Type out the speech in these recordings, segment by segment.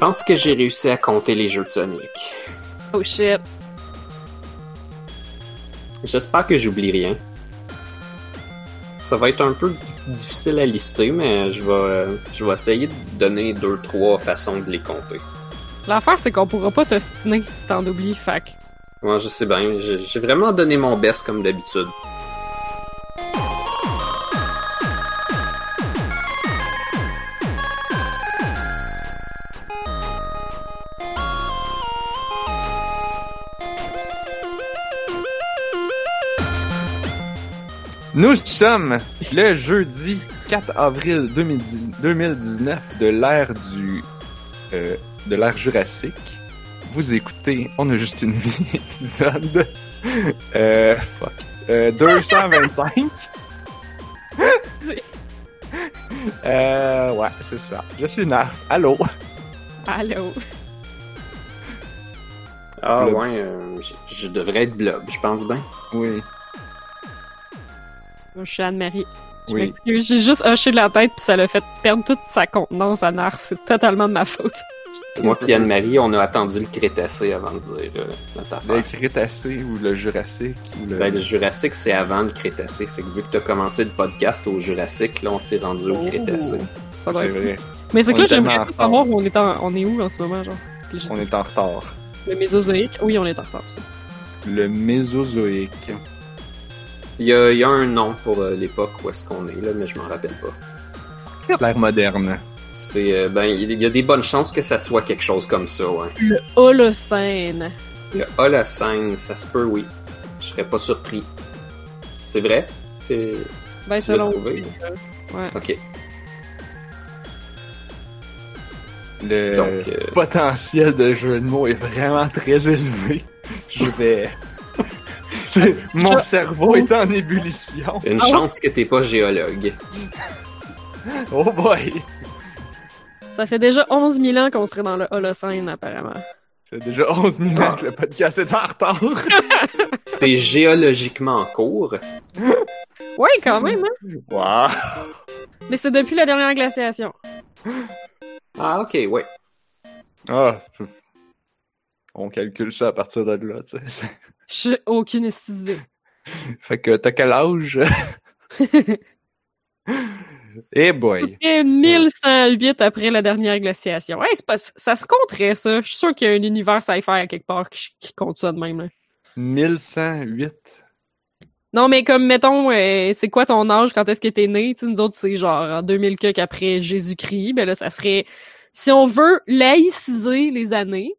pense que j'ai réussi à compter les jeux de Sonic. Oh shit. J'espère que j'oublie rien. Ça va être un peu difficile à lister, mais je vais, euh, je vais essayer de donner deux, trois façons de les compter. L'affaire, c'est qu'on pourra pas t'ostiner si t'en oublies, fac. Moi, je sais bien, j'ai vraiment donné mon best comme d'habitude. Nous sommes le jeudi 4 avril 2010 2019 de l'ère du euh, de l'ère jurassique. Vous écoutez On a juste une vie épisode euh, fuck, euh, 225. euh, ouais, c'est ça. Je suis Narf. Allô? Allô? Ah Blob. ouais, euh, je- je devrais être blob, je pense bien. Oui. Moi, je suis Anne-Marie. Je Oui. m'excuse, j'ai juste hoché de la tête puis ça l'a fait perdre toute sa contenance à Narf. C'est totalement de ma faute. Moi puis Anne-Marie, on a attendu le Crétacé avant de dire euh, notre affaire. Le Crétacé ou le Jurassique ou le. Ben, le Jurassique, c'est avant le Crétacé. Fait que vu que t'as commencé le podcast au Jurassique, là, on s'est rendu au Oh. Crétacé. Ça c'est vrai. Mais c'est que là, j'aimerais savoir où on est, en- on est où en ce moment, genre? On est en retard. Le Mésozoïque? Oui, on est en retard, ça. Le Mésozoïque. Il y a, il y a un nom pour euh, l'époque où est-ce qu'on est, là, mais je m'en rappelle pas. L'ère moderne. C'est, euh, ben, il y a des bonnes chances que ça soit quelque chose comme ça, ouais. Le Holocène. Le Holocène, ça se peut, oui. Je serais pas surpris. C'est vrai? C'est- Ben, selon trouvé? Wikipédia. Ouais. Ok. Le Donc, euh, potentiel de jeu de mots est vraiment très élevé. Je vais. C'est- Mon cerveau est en ébullition. une Ah chance que t'es pas géologue. Oh boy! Ça fait déjà 11 000 ans qu'on serait dans le Holocène, apparemment. Ça fait déjà 11 000 ans que le podcast est en retard. C'était géologiquement en cours. Ouais, quand même, hein? Wow! Mais c'est depuis la dernière glaciation. Ah, ok, ouais. Ah, on calcule ça à partir de là, tu sais. J'ai aucune idée. Fait que t'as quel âge? Eh boy! Et 1108 après la dernière glaciation. C'est pas, ça se compterait, ça. Je suis sûr qu'il y a un univers sci-fi à quelque part qui, qui compte ça de même, là. 1108. Non, mais comme, mettons, euh, c'est quoi ton âge quand est-ce que t'es né? Tu sais, nous autres, c'est genre en 2000 quelques après Jésus-Christ. Ben là, ça serait... Si on veut laïciser les années,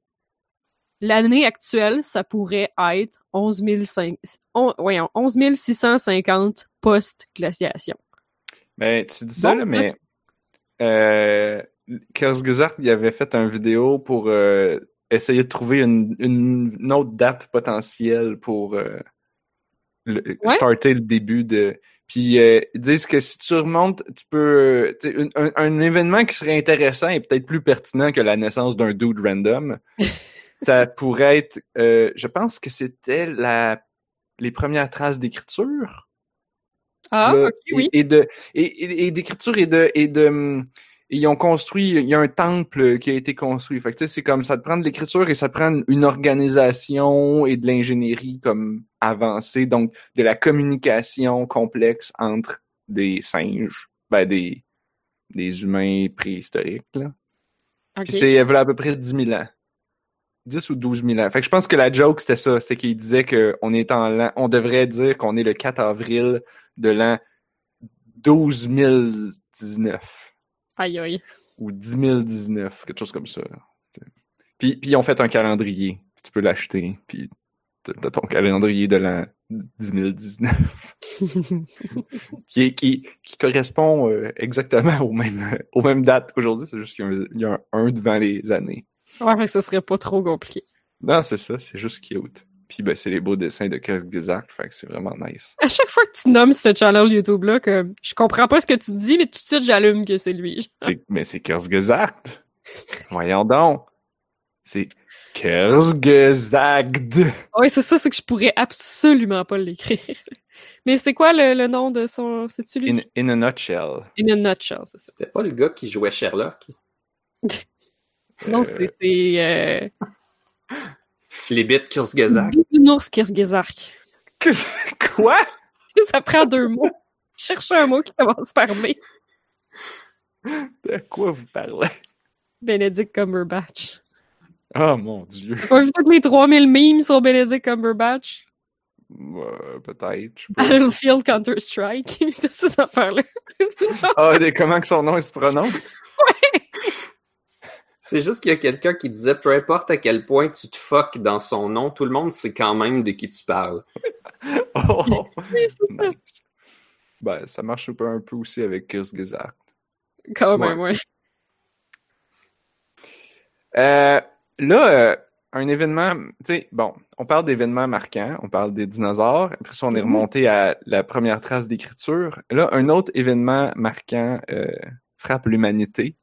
l'année actuelle, ça pourrait être 11 500 on- voyons, 11 650 post-glaciation. Ben, tu dis ça, Bon, là, mais euh, Kersgezart, il avait fait une vidéo pour euh, essayer de trouver une, une, une autre date potentielle pour euh, le- Ouais. starter le début de... Puis euh, ils disent que si tu remontes, tu peux... un- un événement qui serait intéressant et peut-être plus pertinent que la naissance d'un dude random, ça pourrait être... euh, je pense que c'était la les premières traces d'écriture Ah, là, ok, oui. et, et de et, et- et d'écriture et de et de hum, ils ont construit il y a un temple qui a été construit fait que tu sais c'est comme ça te prend de l'écriture et ça te prend une organisation et de l'ingénierie comme avancée donc de la communication complexe entre des singes ben des des humains préhistoriques là Ok. puis c'est voilà à peu près 10 000 ans 10 ou 12 000 ans. Fait que je pense que la joke, c'était ça. C'était qu'il disait qu'on est en l'an... On devrait dire qu'on est le 4 avril de l'an 12 019. Aïe, aïe. Ou 10 019, quelque chose comme ça. Puis, puis ils ont fait un calendrier. Tu peux l'acheter. Puis t'as ton calendrier de l'an 10 019. qui, est, qui, qui correspond euh, exactement aux mêmes, aux mêmes dates qu'aujourd'hui. C'est juste qu'il y a un- il y a un 1 devant les années. Ouais, fait que ce serait pas trop compliqué. Non, c'est ça, c'est juste cute. Puis ben, c'est les beaux dessins de Kersgezak, fait que c'est vraiment nice. À chaque fois que tu nommes ce channel YouTube-là, que je comprends pas ce que tu dis, mais tout de suite, j'allume que c'est lui. C'est- mais c'est Kersgezakt! Voyons donc! C'est Kersgezakt! Ouais, c'est ça, c'est que je pourrais absolument pas l'écrire. Mais c'est quoi le, le nom de son... C'est-tu lui? In, in a nutshell. In a nutshell, c'est ça. C'était pas le gars qui jouait Sherlock. Non, c'est- c'est euh, Flébit Kurzgesagt. Bisounours Kirsgezark. Que- Quoi? Ça prend deux mots. Cherche un mot qui commence par B. De quoi vous parlez? Benedict Cumberbatch. Oh mon dieu. T'as pas vu tous les 3000 memes sur Benedict Cumberbatch? Euh, Peut-être. Battlefield Counter-Strike. Toutes ces affaires-là. Ah, des- comment que son nom il se prononce? C'est juste qu'il y a quelqu'un qui disait peu importe à quel point tu te fuck dans son nom, tout le monde sait quand même de qui tu parles. Oh. Oui, c'est ça. Ben, ça marche un peu, un peu aussi avec Kurzgesagt. Quand même, ouais. Euh, là, euh, un événement, tu sais, bon, on parle d'événements marquants, on parle des dinosaures, après ça, on est Mhm. remonté à la première trace d'écriture. Là, un autre événement marquant euh, frappe l'humanité,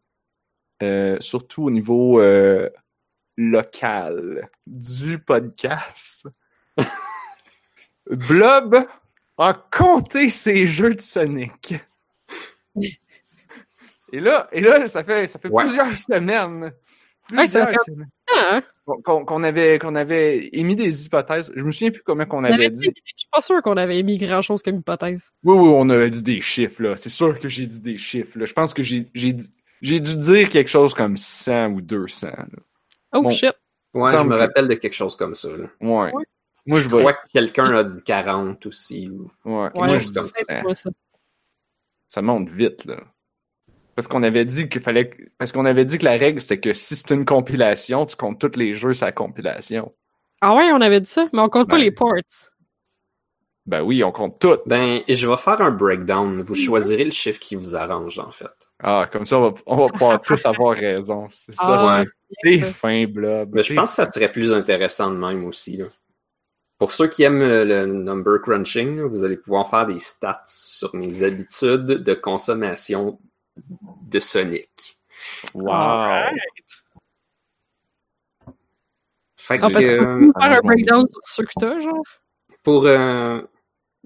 euh, surtout au niveau euh, local du podcast. Blob a compté ses jeux de Sonic. Et là, et là, ça fait, ça fait Ouais. plusieurs semaines. Plusieurs Ah, qu'on avait, qu'on avait émis des hypothèses. Je me souviens plus comment qu'on on avait avait dit. dit- Je suis pas sûr qu'on avait émis grand-chose comme hypothèse. Oui, oui, on avait dit des chiffres, là. C'est sûr que j'ai dit des chiffres, là. Je pense que j'ai, j'ai, dit- j'ai dû dire quelque chose comme 100 ou 200, là. Oh Bon. shit. Ouais, je me que- rappelle de quelque chose comme ça. là. Ouais. Ouais. Moi, je Je crois que quelqu'un a dit 40 aussi. ou- Ouais. Ouais, Moi, je je dis sais c'est 100. pas ça. Ça monte vite, là. Parce qu'on avait dit qu'il fallait, que- parce qu'on avait dit que la règle, c'était que si c'est une compilation, tu comptes tous les jeux sa compilation. Ah ouais, on avait dit ça, mais on compte pas Ben. les ports. Ben oui, on compte tout. Ben, je vais faire un breakdown. Vous choisirez le chiffre qui vous arrange, en fait. Ah, comme ça, on va, on va pouvoir tous avoir raison. C'est ça, Ah, ouais. c'est c'est ça. fin, blob. Mais je pense que ça serait plus intéressant de même aussi. Là. Pour ceux qui aiment euh, le number crunching, vous allez pouvoir faire des stats sur mes habitudes de consommation de Sonic. Wow. Alright. Fait En que, euh, tu nous faire un arrange-moi. breakdown sur ce que genre? pour euh,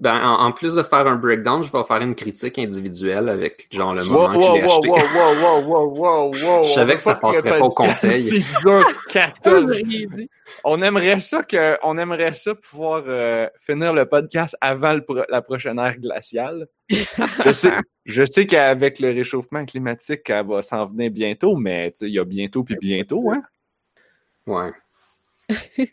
ben, en, en plus de faire un breakdown, je vais faire une critique individuelle avec genre le moment Wow, que wow, wow, acheté. wow, wow, wow, wow, wow, Je savais que ça pas passerait répéter- pas au conseil. C'est dur, 14. j'ai rien dit. On aimerait ça que, on aimerait ça pouvoir euh, finir le podcast avant le pro- la prochaine ère glaciale. Je sais, je sais qu'avec le réchauffement climatique, elle va s'en venir bientôt, mais tu sais, il y a bientôt puis bientôt, hein. Ouais.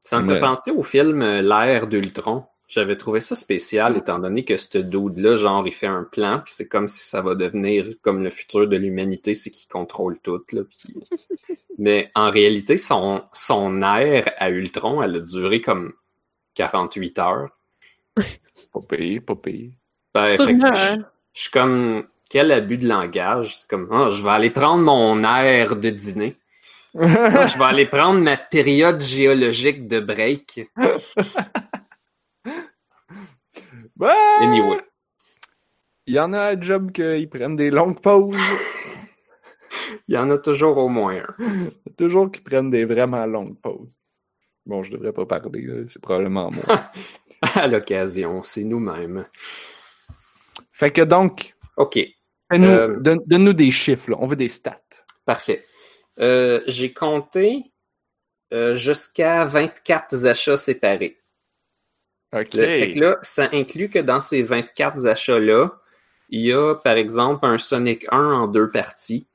ça me fait penser au film euh, L'ère d'Ultron. J'avais trouvé ça spécial étant donné que ce dude-là, genre, il fait un plan, puis c'est comme si ça va devenir comme le futur de l'humanité, c'est qu'il contrôle tout, là. puis- Mais en réalité, son, son ère à Ultron, elle a duré comme 48 heures. Pas payé, pas payé. Ben, je- hein. je suis comme, quel abus de langage. C'est comme, Ah, je vais aller prendre mon air de dîner. Ah, je vais aller prendre ma période géologique de break. Anyway. Il y en a à job qu'ils prennent des longues pauses. Il y en a toujours au moins un. Toujours qu'ils prennent des vraiment longues pauses. Bon, je devrais pas parler, c'est probablement moi. À l'occasion, c'est nous-mêmes. fait que donc, OK, Euh, donne- donne-nous des chiffres, là. on veut des stats. parfait. Euh, J'ai compté euh, jusqu'à 24 achats séparés. OK. Le- fait que là, ça inclut que dans ces 24 achats-là, il y a, par exemple, un Sonic 1 en deux parties.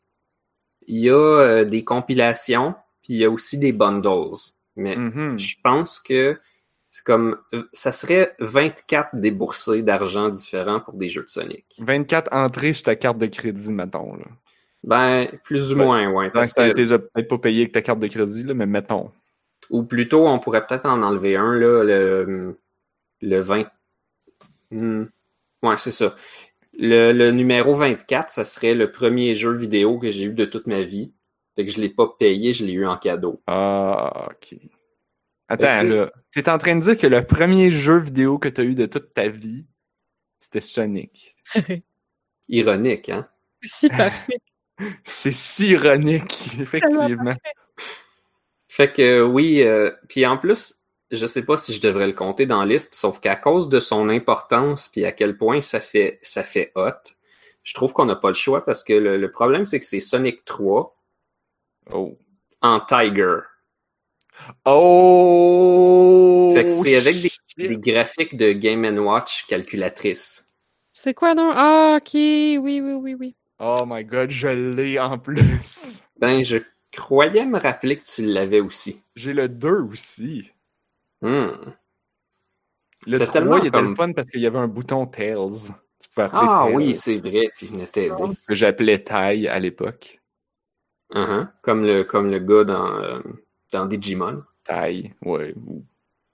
Il y a euh, des compilations, puis il y a aussi des bundles. Mais Mhm. je pense que c'est comme ça serait 24 déboursés d'argent différents pour des jeux de Sonic. 24 entrées sur ta carte de crédit, mettons. Là. Ben, plus ou moins, ouais. Donc, Parce que, t'es peut-être pas payé avec ta carte de crédit, là, mais mettons. ou plutôt, on pourrait peut-être en enlever un, là, le, le 20. Hmm. Ouais, c'est ça. Le, le numéro 24, ça serait le premier jeu vidéo que j'ai eu de toute ma vie. Fait que je l'ai pas payé, je l'ai eu en cadeau. Ah, OK. Attends, que, tu là. T'es en train de dire que le premier jeu vidéo que t'as eu de toute ta vie, c'était Sonic. Ironique, hein? Si parfait. C'est si ironique, effectivement. Fait que oui, euh, puis en plus, je sais pas si je devrais le compter dans la liste, sauf qu'à cause de son importance puis à quel point ça fait ça fait hot, je trouve qu'on n'a pas le choix parce que le, le problème c'est que c'est Sonic 3 Oh. en Tiger. Oh! Fait que c'est avec des, des graphiques de Game Watch calculatrice. C'est quoi donc? Ah, ok, oui, oui, oui, oui. Oh my god, je l'ai en plus. Ben, je croyais me rappeler que tu l'avais aussi. J'ai le 2 aussi. Hmm. Le C'était 3, tellement il était comme- le fun parce qu'il y avait un bouton Tails. Tu pouvais appeler Ah Tails, oui, c'est vrai, puis il venait t'aider. que j'appelais Tai à l'époque. Uh-huh. Comme le comme le gars dans, euh, dans Digimon. Tai, ouais. ou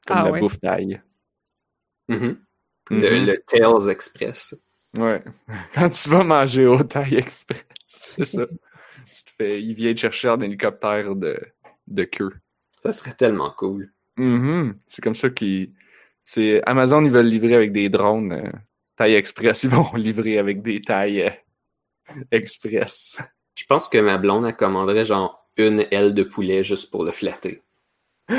Comme Ah la ouais. bouffe Tai. Mhm. Mhm. le, le Tails Express. Ouais. Quand tu vas manger au Thai Express, c'est ça. tu te fais, il vient te chercher en hélicoptère de, de queue. Ça serait tellement cool. Mhm. C'est comme ça qu'ils. C'est Amazon, ils veulent livrer avec des drones. euh, Thai Express, ils vont livrer avec des Thai euh, Express. Je pense que ma blonde, elle commanderait genre une aile de poulet juste pour le flatter.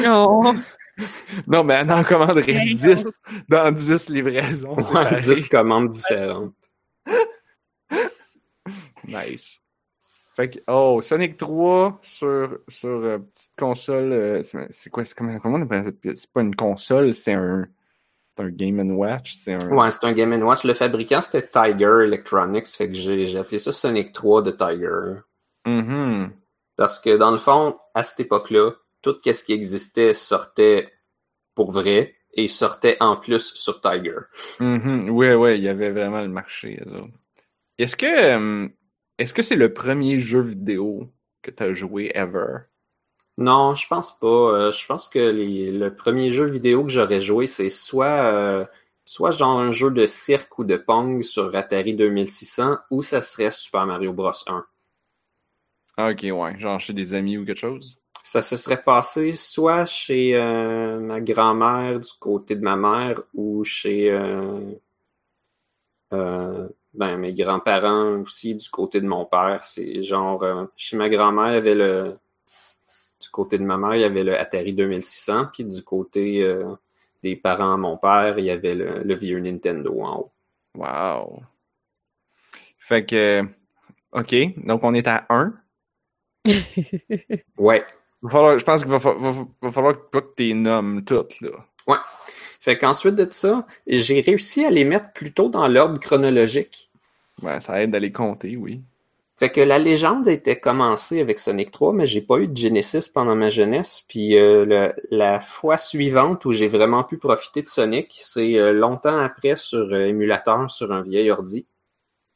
Oh, Non, mais elle en commanderait Hey, 10 dans 10 livraisons. Pareil. 10 commandes différentes. Nice. Fait que, oh, Sonic 3 sur, sur euh, petite console. euh, c'est quoi? c'est Comment, comment on appelle ça? C'est pas une console, c'est un, un Game Watch. C'est un. Ouais, c'est un Game Watch. Le fabricant, c'était Tiger Electronics. Fait que j'ai appelé ça Sonic 3 de Tiger. Mhm. Parce que dans le fond, à cette époque-là, tout ce qui existait sortait pour vrai et sortait en plus sur Tiger. Mhm. Ouais, ouais, il y avait vraiment le marché. Est-ce que euh, est-ce que c'est le premier jeu vidéo que tu as joué ever? Non, je pense pas. Euh, je pense que les- le premier jeu vidéo que j'aurais joué, c'est soit, euh, soit genre un jeu de cirque ou de Pong sur Atari 2600 ou ça serait Super Mario Bros 1. Ah, ok, ouais. Genre chez des amis ou quelque chose? Ça se serait passé soit chez euh, ma grand-mère du côté de ma mère ou chez ben, mes grands-parents aussi du côté de mon père. C'est genre euh, chez ma grand-mère, il y avait le du côté de ma mère, il y avait le Atari 2600, puis du côté euh, des parents de mon père, il y avait le, le vieux Nintendo en haut. Wow. Fait que, ok, donc on est à 1. Ouais. Va falloir- je pense qu'il va, va- va falloir que tu les nommes toutes, là. Fait qu'ensuite de ça, j'ai réussi à les mettre plutôt dans l'ordre chronologique. Ouais, ça aide à les compter, oui. Fait que la légende était commencée avec Sonic 3, mais j'ai pas eu de Genesis pendant ma jeunesse. Puis euh, le- la fois suivante où j'ai vraiment pu profiter de Sonic, c'est euh, longtemps après sur euh, émulateur sur un vieil ordi.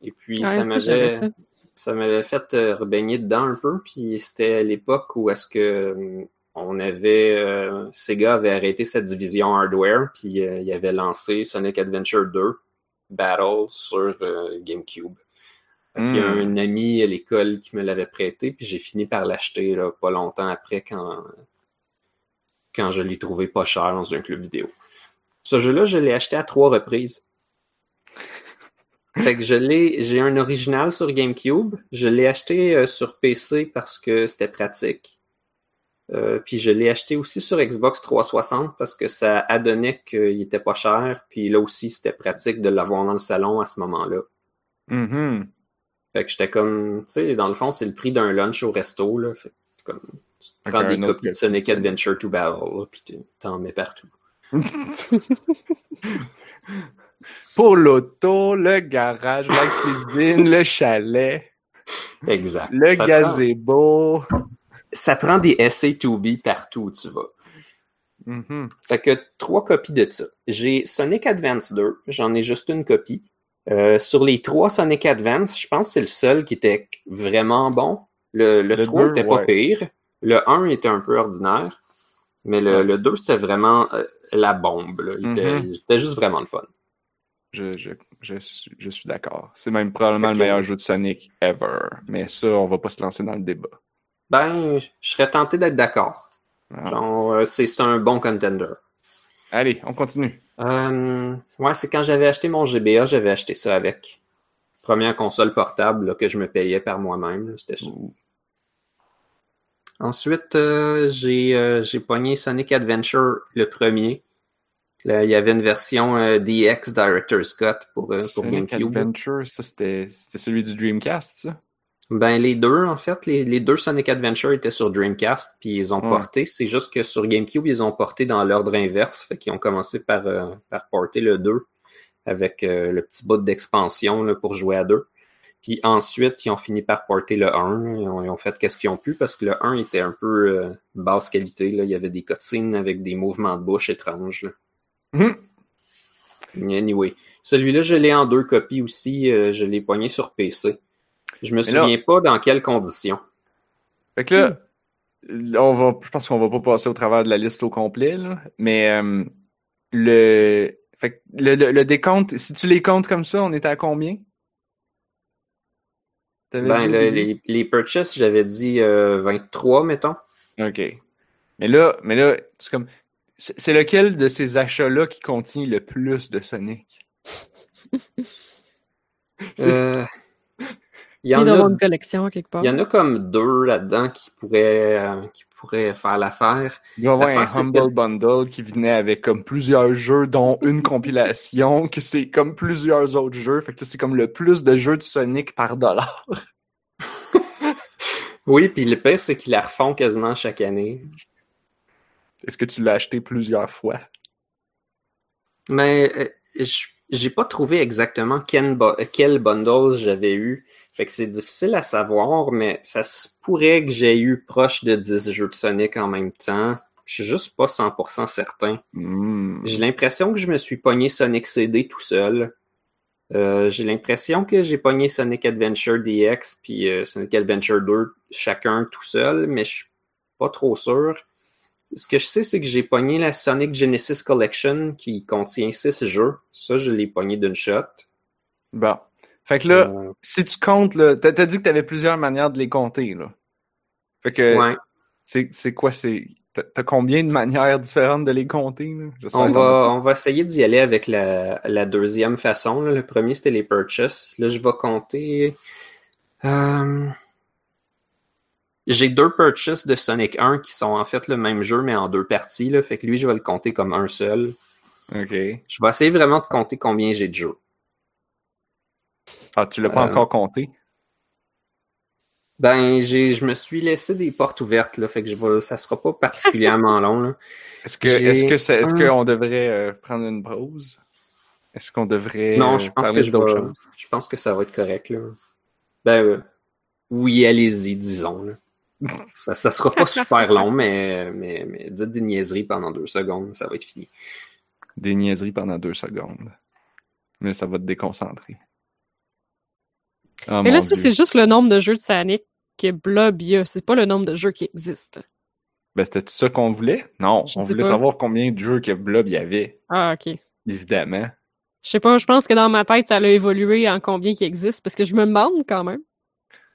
Et puis Ouais, ça m'avait ça. ça m'avait fait euh, rebaigner dedans un peu. Puis c'était à l'époque où est-ce que euh, on avait euh, Sega avait arrêté sa division hardware, puis euh, il avait lancé Sonic Adventure 2 Battle sur euh, GameCube. Qu'il y a Mm. un ami à l'école qui me l'avait prêté, puis j'ai fini par l'acheter pas longtemps après quand, quand je l'ai trouvé pas cher dans un club vidéo. Ce jeu-là, je l'ai acheté à trois reprises. Fait que je l'ai, j'ai un original sur GameCube. Je l'ai acheté sur PC parce que c'était pratique. Euh, puis je l'ai acheté aussi sur Xbox 360 parce que ça adonnait qu'il était pas cher. Puis là aussi, c'était pratique de l'avoir dans le salon à ce moment-là. Mhm. Fait que j'étais comme, tu sais, dans le fond, c'est le prix d'un lunch au resto, là. Fait que comme, tu prends des copies de Sonic Adventure to Battle, là, puis tu- t'en mets partout. Pour l'auto, le garage, la cuisine, le chalet, Exact. le ça gazebo. Prend, ça prend des SA2B partout où tu vas. Mhm. Fait que trois copies de ça. J'ai Sonic Advance 2, j'en ai juste une copie. Euh, sur les trois Sonic Advance, je pense que c'est le seul qui était vraiment bon. Le, le, Le 3 deux, était pas ouais. pire. Le 1 était un peu ordinaire. Mais le, Ouais. le 2, c'était vraiment euh, la bombe. là. Il, était, Mhm. il était juste vraiment le fun. Je, je, je suis, je suis d'accord. C'est même probablement le meilleur jeu de Sonic ever. Mais ça, on va pas se lancer dans le débat. Ben, je serais tenté d'être d'accord. Ah. Genre, euh, c'est un bon contender. Allez, on continue. Euh, ouais, c'est quand j'avais acheté mon GBA, j'avais acheté ça avec. Première console portable là, que je me payais par moi-même, c'était ça. Ensuite, euh, j'ai euh, pogné Sonic Adventure, le premier. Là, il y avait une version euh, DX Director's Cut pour, pour Sonic GameCube. Adventure, ça c'était c'était celui du Dreamcast, ça? Ben, les deux, en fait, les, les deux Sonic Adventure étaient sur Dreamcast, puis ils ont Ouais. porté. C'est juste que sur GameCube, ils ont porté dans l'ordre inverse. Fait qu'ils ont commencé par, euh, par porter le 2 avec euh, le petit bout d'expansion là, pour jouer à deux. Puis ensuite, ils ont fini par porter le 1. Ils ont, ils ont fait qu'est-ce qu'ils ont pu parce que le 1 était un peu euh, basse qualité. Là. Il y avait des cutscenes avec des mouvements de bouche étranges. là. Mhm. Anyway. Celui-là, je l'ai en deux copies aussi. euh, je l'ai pogné sur PC. Je me Mais là- souviens pas dans quelles conditions. Fait que là, on va, je pense qu'on va pas passer au travers de la liste au complet, là, mais euh, le, fait que le, le, le décompte, si tu les comptes comme ça, on était à combien? Ben, le- les, les purchases, j'avais dit euh, 23, mettons. OK. Mais là, mais là, c'est comme, c'est lequel de ces achats-là qui contient le plus de Sonic? C'est- Euh, il y en a avoir une collection quelque part. Il y en a comme deux là-dedans qui pourraient, euh, qui pourraient faire l'affaire. Il va y avoir un Humble Bundle qui venait avec comme plusieurs jeux, dont une compilation, que c'est comme plusieurs autres jeux. Fait que c'est comme le plus de jeux de Sonic par dollar. Oui, puis le pire, c'est qu'ils la refont quasiment chaque année. Est-ce que tu l'as acheté plusieurs fois? Mais euh, je- j'ai pas trouvé exactement quel, bu- quel bundles j'avais eu. Fait que c'est difficile à savoir, mais ça se pourrait que j'ai eu proche de 10 jeux de Sonic en même temps. Je suis juste pas 100% certain. Hmm. J'ai l'impression que je me suis pogné Sonic CD tout seul. Euh, j'ai l'impression que j'ai pogné Sonic Adventure DX puis euh, Sonic Adventure 2 chacun tout seul, mais je suis pas trop sûr. Ce que je sais, c'est que j'ai pogné la Sonic Genesis Collection qui contient 6 jeux. Ça, je l'ai pogné d'une shot. Bon. Fait que là, Euh, si tu comptes, là, t'as t'as dit que t'avais plusieurs manières de les compter, là. Fait que, ouais. c'est quoi, c'est... T'as combien de manières différentes de les compter, là? On as va, on va essayer d'y aller avec la, la deuxième façon. là. Le premier, c'était les purchases. Là, je vais compter. euh, J'ai deux purchases de Sonic 1 qui sont en fait le même jeu, mais en deux parties. Là. Fait que lui, je vais le compter comme un seul. OK. Je vais essayer vraiment de compter combien j'ai de jeux. Ah, tu l'as pas Euh, encore compté? Ben, j'ai, je me suis laissé des portes ouvertes, là. Fait que je vais, ça sera pas particulièrement long, là. Est-ce que, est-ce que est-ce qu'on devrait euh, prendre une pause? Est-ce qu'on devrait Non, euh, je pense parler que je je pense que ça va être correct, là. Ben, euh, oui, allez-y, disons, là. Ça, ça sera pas super long, mais, mais, mais dites des niaiseries pendant deux secondes, ça va être fini. Des niaiseries pendant deux secondes. Mais ça va te déconcentrer. Ah, Mais là, ça, c'est juste le nombre de jeux de Sonic que Blob y a. C'est pas le nombre de jeux qui existent. Ben, c'était ça qu'on voulait? Non, Je on voulait pas. savoir combien de jeux que Blob y avait, Ah, ok. évidemment. Je sais pas, je pense que dans ma tête, ça a évolué en combien qui existe, parce que je me demande quand même.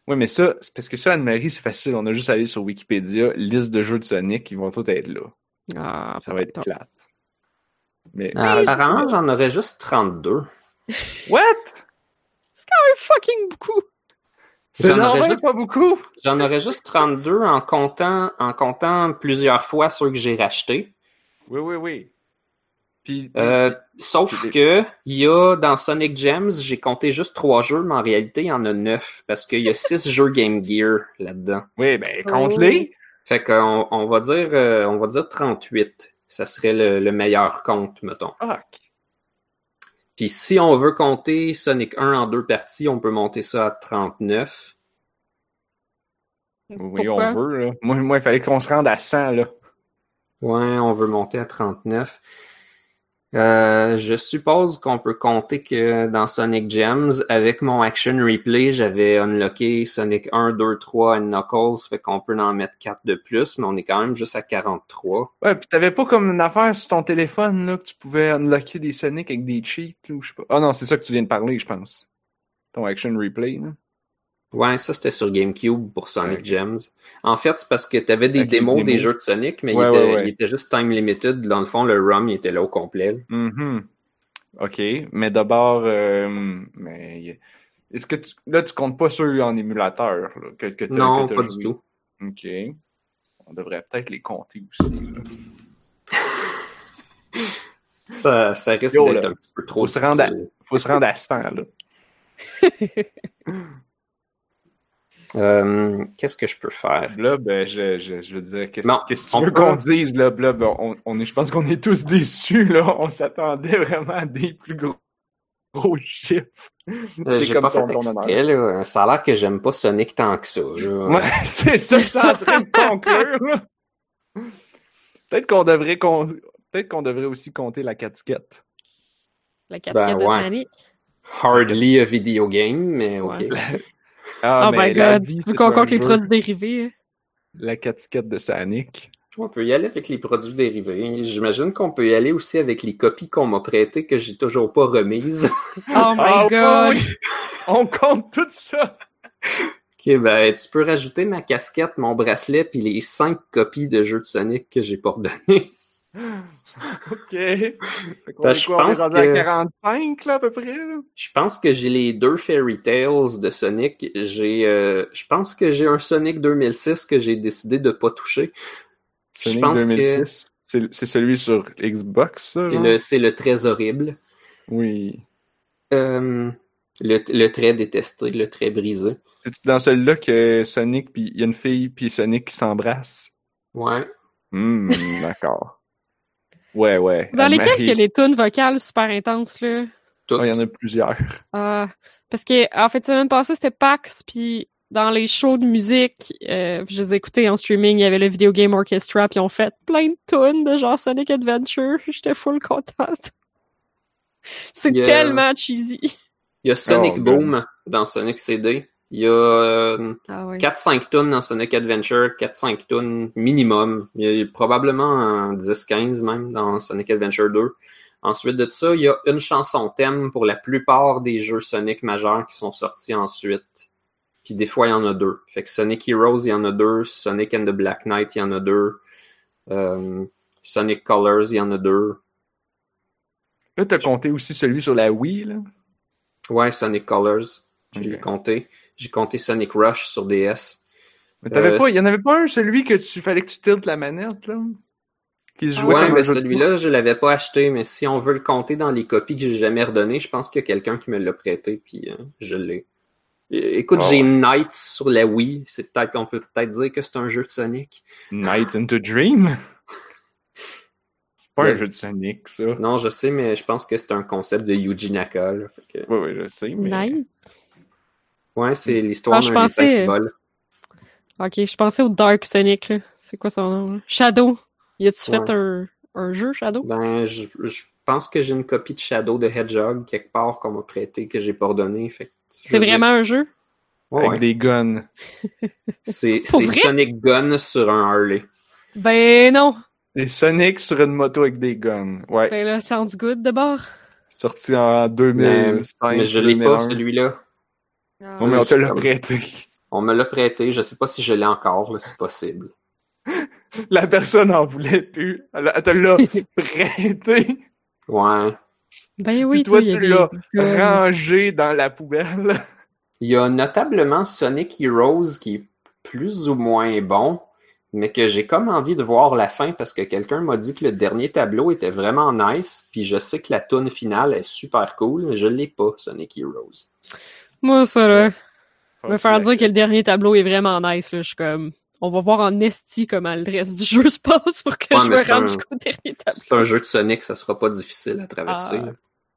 Oui, mais ça, c'est parce que ça, Anne-Marie, c'est facile. On a juste à aller sur Wikipédia, liste de jeux de Sonic, ils vont tous être là. Ah, Ça va être plate. Mais. Euh, apparemment, j'en aurais juste 32. What? Fucking beaucoup. C'est J'en aurais normal, juste- pas beaucoup? J'en aurais juste 32 en comptant, en comptant plusieurs fois ceux que j'ai rachetés. Oui, oui, oui. Puis, Euh, sauf Puis que il y a dans Sonic Gems, j'ai compté juste trois jeux, mais en réalité, il y en a neuf parce qu'il y a six jeux Game Gear là-dedans. oui, ben, compte-les. Fait qu'on on va dire euh, on va dire 38. Ça serait le, le meilleur compte, mettons. Fuck. Puis si on veut compter Sonic 1 en deux parties, on peut monter ça à 39. Oui, Pourquoi? on veut, là. Moi, moi, il fallait qu'on se rende à 100, là. Ouais, on veut monter à 39. Euh, je suppose qu'on peut compter que dans Sonic Gems, avec mon Action Replay, j'avais unlocké Sonic 1, 2, 3 et Knuckles, fait qu'on peut en mettre 4 de plus, mais on est quand même juste à 43. Ouais, pis t'avais pas comme une affaire sur ton téléphone, là, que tu pouvais unlocker des Sonic avec des cheats, ou je sais pas. Ah non, c'est ça que tu viens de parler, je pense. Ton action replay, là. Ouais, ça c'était sur GameCube pour Sonic. Gems. En fait, c'est parce que tu avais des démos des jeux de Sonic, mais Ouais, il, était, ouais, ouais. il était juste time limited. Dans le fond, le ROM il était là au complet. Mhm. OK. Mais d'abord, euh, mais est-ce que tu, là, tu comptes pas ceux en émulateur, là, que, que Non, que pas joué? du tout. OK. On devrait peut-être les compter aussi. Ça, ça risque d'être un petit peu trop faut se rendre à-. Faut se rendre à 100, là. Euh, qu'est-ce que je peux faire? Là, ben, je, je, je veux dire, qu'est-ce que tu veux peut- qu'on dise, là? Là, ben, on, on est, je pense qu'on est tous déçus, là. On s'attendait vraiment à des plus gros, gros chiffres. Euh, C'est J'ai comme pas ton, fait exprès, là. Ça a l'air que j'aime pas Sonic tant que ça. Ouais, c'est ça que je suis en train de conclure. Peut-être qu'on devrait, con- peut-être qu'on devrait aussi compter la casquette. La casquette Ben, de ouais. Hardly a video game, mais ok. Ouais. Ah, oh my god, vie, tu veux qu'on compte les produits dérivés? hein? La casquette de Sonic. On peut y aller avec les produits dérivés. J'imagine qu'on peut y aller aussi avec les copies qu'on m'a prêtées que j'ai toujours pas remises. Oh my Ah, god! oui. On compte tout ça! ok, ben tu peux rajouter ma casquette, mon bracelet, puis les cinq copies de jeux de Sonic que j'ai pas redonnées. OK. Ben, est je quoi, on est pense à que- 45, là, à peu près, là? Je pense que j'ai les deux Fairy Tales de Sonic. J'ai, euh, je pense que j'ai un Sonic 2006 que j'ai décidé de pas toucher. Je Sonic pense que 2006. C'est c'est celui sur Xbox, ça, c'est le, c'est le très horrible. Oui. Euh, le, le très détesté, le très brisé. C'est dans celui-là que Sonic, puis il y a une fille, puis Sonic qui s'embrassent. Ouais. Hmm, d'accord. Ouais, ouais. Dans lesquels Anne-Marie. que les tunes vocales super intenses, là? Ah, Il y en a plusieurs. Ah, parce que, en fait, semaine passée, c'était PAX, puis dans les shows de musique, euh, je les ai écoutés en streaming, il y avait le Video Game Orchestra, puis ils ont fait plein de tunes de genre Sonic Adventure. J'étais full contente. C'est Yeah. tellement cheesy. Il y a Sonic Oh, Boom dans Sonic CD. Il y a euh, Ah. 4-5 tonnes dans Sonic Adventure, 4-5 tonnes minimum. Il y a probablement un 10-15 même dans Sonic Adventure 2. Ensuite de ça, il y a une chanson thème pour la plupart des jeux Sonic majeurs qui sont sortis ensuite. Puis des fois, il y en a deux. Fait que Sonic Heroes, il y en a deux. Sonic and the Black Knight, il y en a deux. Euh, Sonic Colors, il y en a deux. Là, t'as compté aussi celui sur la Wii, là? Ouais, Sonic Colors, je l'ai compté. J'ai compté Sonic Rush sur DS. Mais t'avais Euh, pas, il y en avait pas un, celui que tu fallait que tu tiltes la manette, là? Qui se jouait Ouais, comme mais celui-là, je l'avais pas acheté, mais si on veut le compter dans les copies que j'ai jamais redonnées, je pense qu'il y a quelqu'un qui me l'a prêté, puis euh, je l'ai. Écoute, Ah j'ai. Knight sur la Wii. C'est peut-être, on peut peut-être dire que c'est un jeu de Sonic. Night into Dream? C'est pas Ouais. un jeu de Sonic, ça. Non, je sais, mais je pense que c'est un concept de Yuji Naka. là. Fait que- Ouais, ouais, je sais, mais... Nice. Ouais, c'est l'histoire Ah, d'un pensais- qui vole. Ok, je pensais au Dark Sonic, là. C'est quoi son nom, là? Shadow. Y a-tu Ouais. fait un, un jeu, Shadow? Ben, je, je pense que j'ai une copie de Shadow de Hedgehog quelque part qu'on m'a prêté que j'ai pas redonné. Fait que, je C'est dire- vraiment un jeu? Ouais, Avec ouais. des guns. C'est? Sonic Gun sur un Harley. Ben non. Des Sonic sur une moto avec des guns. Ouais. Ben là, sounds good d'abord. Sorti en 2005. mais je l'ai pas, 2001. celui-là. Ah. Non, mais on te l'a prêté. On me l'a prêté, je sais pas si je l'ai encore, c'est possible. La personne en voulait plus. Elle, elle te l'a prêté. Ouais. Ben oui, Puis toi, tu l'as rangé dans la poubelle. Il y a notablement Sonic Heroes qui est plus ou moins bon, mais que j'ai comme envie de voir la fin parce que quelqu'un m'a dit que le dernier tableau était vraiment nice, puis je sais que la tune finale est super cool, mais je l'ai pas, Sonic Heroes. Moi, ça, là, me faire dire que le dernier tableau est vraiment nice, là, je suis comme... On va voir en esti comment le reste du jeu se passe pour que Ouais, je me rende un- jusqu'au dernier tableau. C'est un jeu de Sonic, ça sera pas difficile à traverser. Ah. là.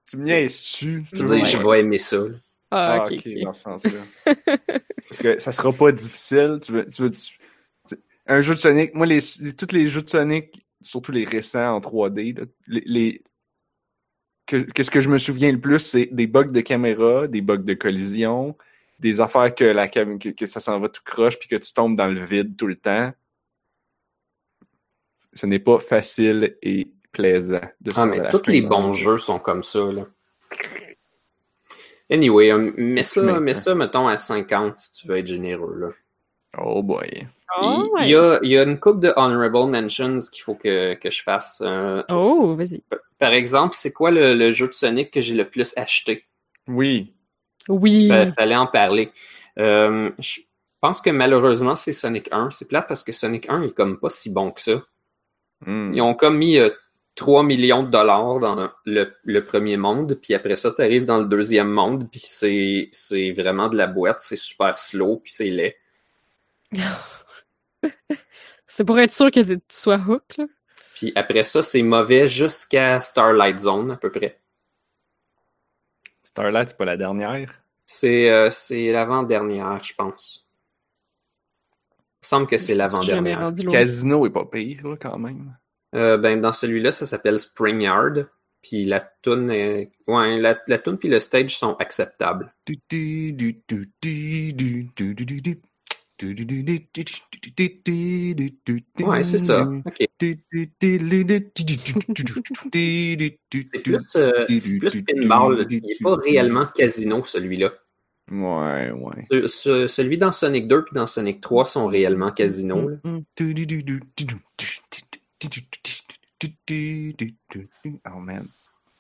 Tu me niaises dessus. Je veux? Dire, je vais aimer ça. là. Ah, Ah, ok, dans ce sens-là. Parce que ça sera pas difficile. Tu veux, tu veux, tu- un jeu de Sonic, moi, les, les- tous les jeux de Sonic, surtout les récents en 3D, là, les, les- que, que ce que je me souviens le plus, c'est des bugs de caméra, des bugs de collision, des affaires que la cam- que, que ça s'en va tout croche puis que tu tombes dans le vide tout le temps. Ce n'est pas facile et plaisant de se Ah, mais tous les bons jeu. jeux sont comme ça, là. Anyway, euh, mets ça, mets ça, mettons, à 50 si tu veux être généreux, là. Oh boy. Il, ouais. il y a, il y a une coupe de honorable mentions qu'il faut que, que je fasse. Euh, Oh, vas-y. Par exemple, c'est quoi le, le jeu de Sonic que j'ai le plus acheté? Oui. Oui. Fa- fallait en parler. Euh, je pense que malheureusement, c'est Sonic 1. C'est plate parce que Sonic 1 est comme pas si bon que ça. Hmm. Ils ont comme mis euh, 3 millions de dollars dans le, le premier monde, puis après ça, tu arrives dans le deuxième monde, puis c'est c'est vraiment de la boîte, c'est super slow, puis c'est laid. C'est pour être sûr que tu sois hook, là. Puis après ça, c'est mauvais jusqu'à Starlight Zone, à peu près. Starlight, c'est pas la dernière? C'est euh, l'avant-dernière, je pense. Il me semble que c'est l'avant-dernière. Casino est pas pire, là, quand même. Euh, ben, dans celui-là, ça s'appelle Spring Yard. Puis la tune est... Ouais, la, la puis le stage sont acceptables. Ouais, c'est ça. OK. C'est plus, euh, plus pinball. Il n'est pas réellement casino, celui-là. Ouais, ouais. Ce- ce- celui dans Sonic 2 puis dans Sonic 3 sont réellement casino. là. Oh man.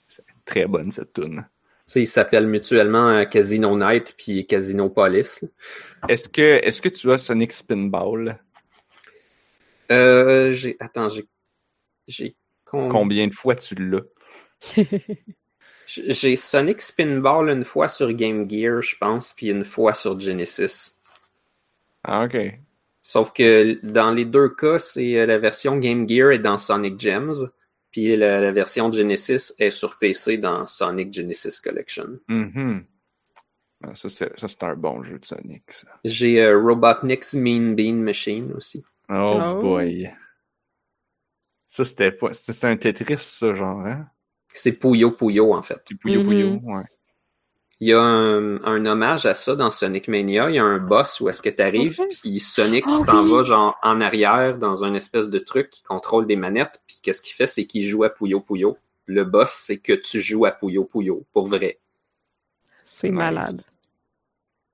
C'est très bonne cette tune. Ils s'appellent mutuellement euh, Casino Night puis Casino Police. Est-ce que, est-ce que tu as Sonic Spinball? Euh, j'ai... Attends, j'ai... J'ai... con- Combien de fois tu l'as? J'ai Sonic Spinball une fois sur Game Gear, je pense, puis une fois sur Genesis. Ah, ok. Sauf que dans les deux cas, c'est euh, la version Game Gear est dans Sonic Gems, puis la, la version Genesis est sur PC dans Sonic Genesis Collection. Mhm. Ah, Ça, c'est, c'est un bon jeu de Sonic, ça. J'ai euh, Robotnik's Mean Bean Machine aussi. Oh, Oh. boy. Ça, c'était pas. Un Tetris, ça, genre, hein? C'est Puyo Puyo, en fait. Petit Puyo Mhm. Puyo, ouais. Il y a un, un hommage à ça dans Sonic Mania. Il y a un boss où est-ce que tu arrives, puis Sonic Ah s'en oui. va genre en arrière dans un espèce de truc qui contrôle des manettes, puis qu'est-ce qu'il fait, c'est qu'il joue à Puyo Puyo. Le boss, c'est que tu joues à Puyo Puyo, pour vrai. C'est malade.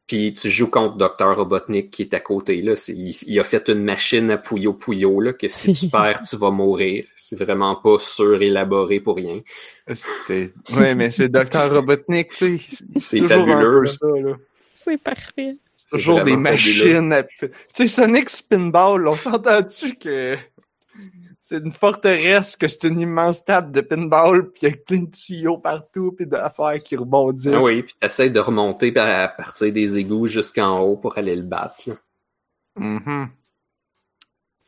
Puis tu joues contre Dr. Robotnik qui est à côté. Là. Il, il a fait une machine à Puyo Puyo là, que si tu perds, tu vas mourir. C'est vraiment pas surélaboré pour rien. C'est... Ouais, mais c'est Dr. Robotnik, tu sais. C'est toujours fabuleux. C'est parfait. C'est toujours des machines à... Tu sais, Sonic Spinball, on s'entend-tu que c'est une forteresse, que c'est une immense table de pinball, puis il y a plein de tuyaux partout, puis d'affaires qui rebondissent. Ah oui, puis t'essayes de remonter par- à partir des égouts jusqu'en haut pour aller le battre. là. Mhm.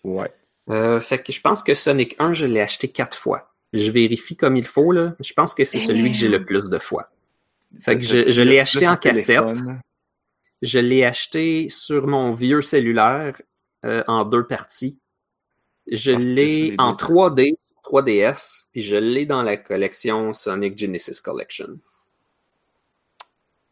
Ouais. Euh, fait que je pense que Sonic 1, je l'ai acheté quatre fois. Je vérifie comme il faut, là. Je pense que c'est celui que j'ai le plus de fois. Fait que je- je l'ai acheté en cassette. Je l'ai acheté sur mon vieux cellulaire euh, en deux parties. Je l'ai en deux 3D, 3DS, puis je l'ai dans la collection Sonic Genesis Collection.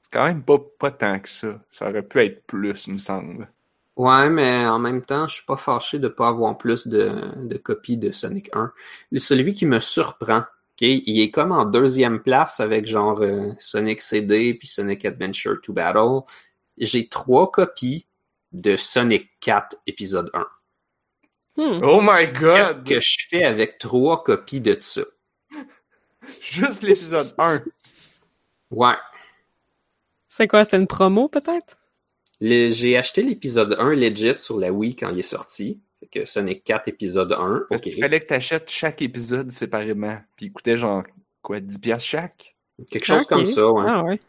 C'est quand même pas, pas tant que ça. Ça aurait pu être plus, il me semble. Ouais, mais en même temps, je suis pas fâché de pas avoir plus de, de copies de Sonic 1. Celui qui me surprend, il est comme en deuxième place avec genre euh, Sonic CD puis Sonic Adventure to Battle. J'ai trois copies de Sonic 4 épisode 1. Hmm. Oh my Qu'est-ce god! que je fais avec trois copies de ça? Juste l'épisode 1. Ouais. C'est quoi? C'était une promo, peut-être? Le- J'ai acheté l'épisode 1 legit sur la Wii quand il est sorti. Fait que Sonic 4 épisode 1. Parce qu'il fallait que t'achètes chaque épisode séparément. Puis il coûtait genre, quoi, 10 piastres chaque? Quelque chose comme ça, ouais. Ah ouais.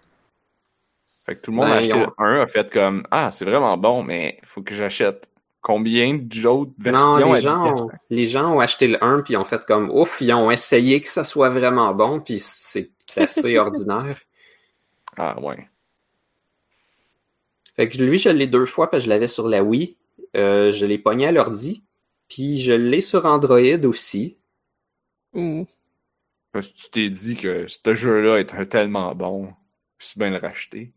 Fait que tout le monde Ben, a acheté 1, a fait comme, ah, c'est vraiment bon, mais il faut que j'achète combien d'autres versions Non, les 10 gens, ont, les gens ont acheté le 1 puis ils ont fait comme ouf, ils ont essayé que ça soit vraiment bon puis c'est assez ordinaire. Ah, ouais. Fait que lui, je l'ai deux fois parce que je l'avais sur la Wii. Euh, je l'ai pogné à l'ordi. Puis je l'ai sur Android aussi. Hmm. Parce que tu t'es dit que ce jeu-là est tellement bon, c'est bien le racheter.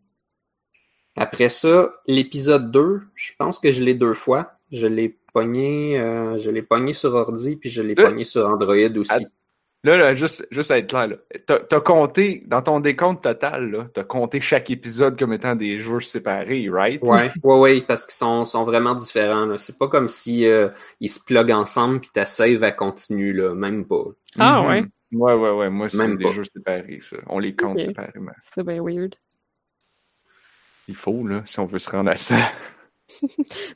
Après ça, l'épisode 2, je pense que je l'ai deux fois. Je l'ai pogné, euh, je l'ai pogné sur ordi puis je l'ai Euh. pogné sur Android aussi. Là, là, juste, juste à être clair, là. T'as, t'as compté, dans ton décompte total, là, t'as compté chaque épisode comme étant des jeux séparés, right? Ouais, ouais, ouais, parce qu'ils sont, sont vraiment différents. là. C'est pas comme si euh, ils se pluguent ensemble puis ta save elle continue là, même pas. Ah Mhm. ouais. Ouais, ouais, ouais. Moi, c'est Même des pas. jeux séparés, ça. On les compte séparément. C'est bien weird. Il faut, là, si on veut se rendre à ça.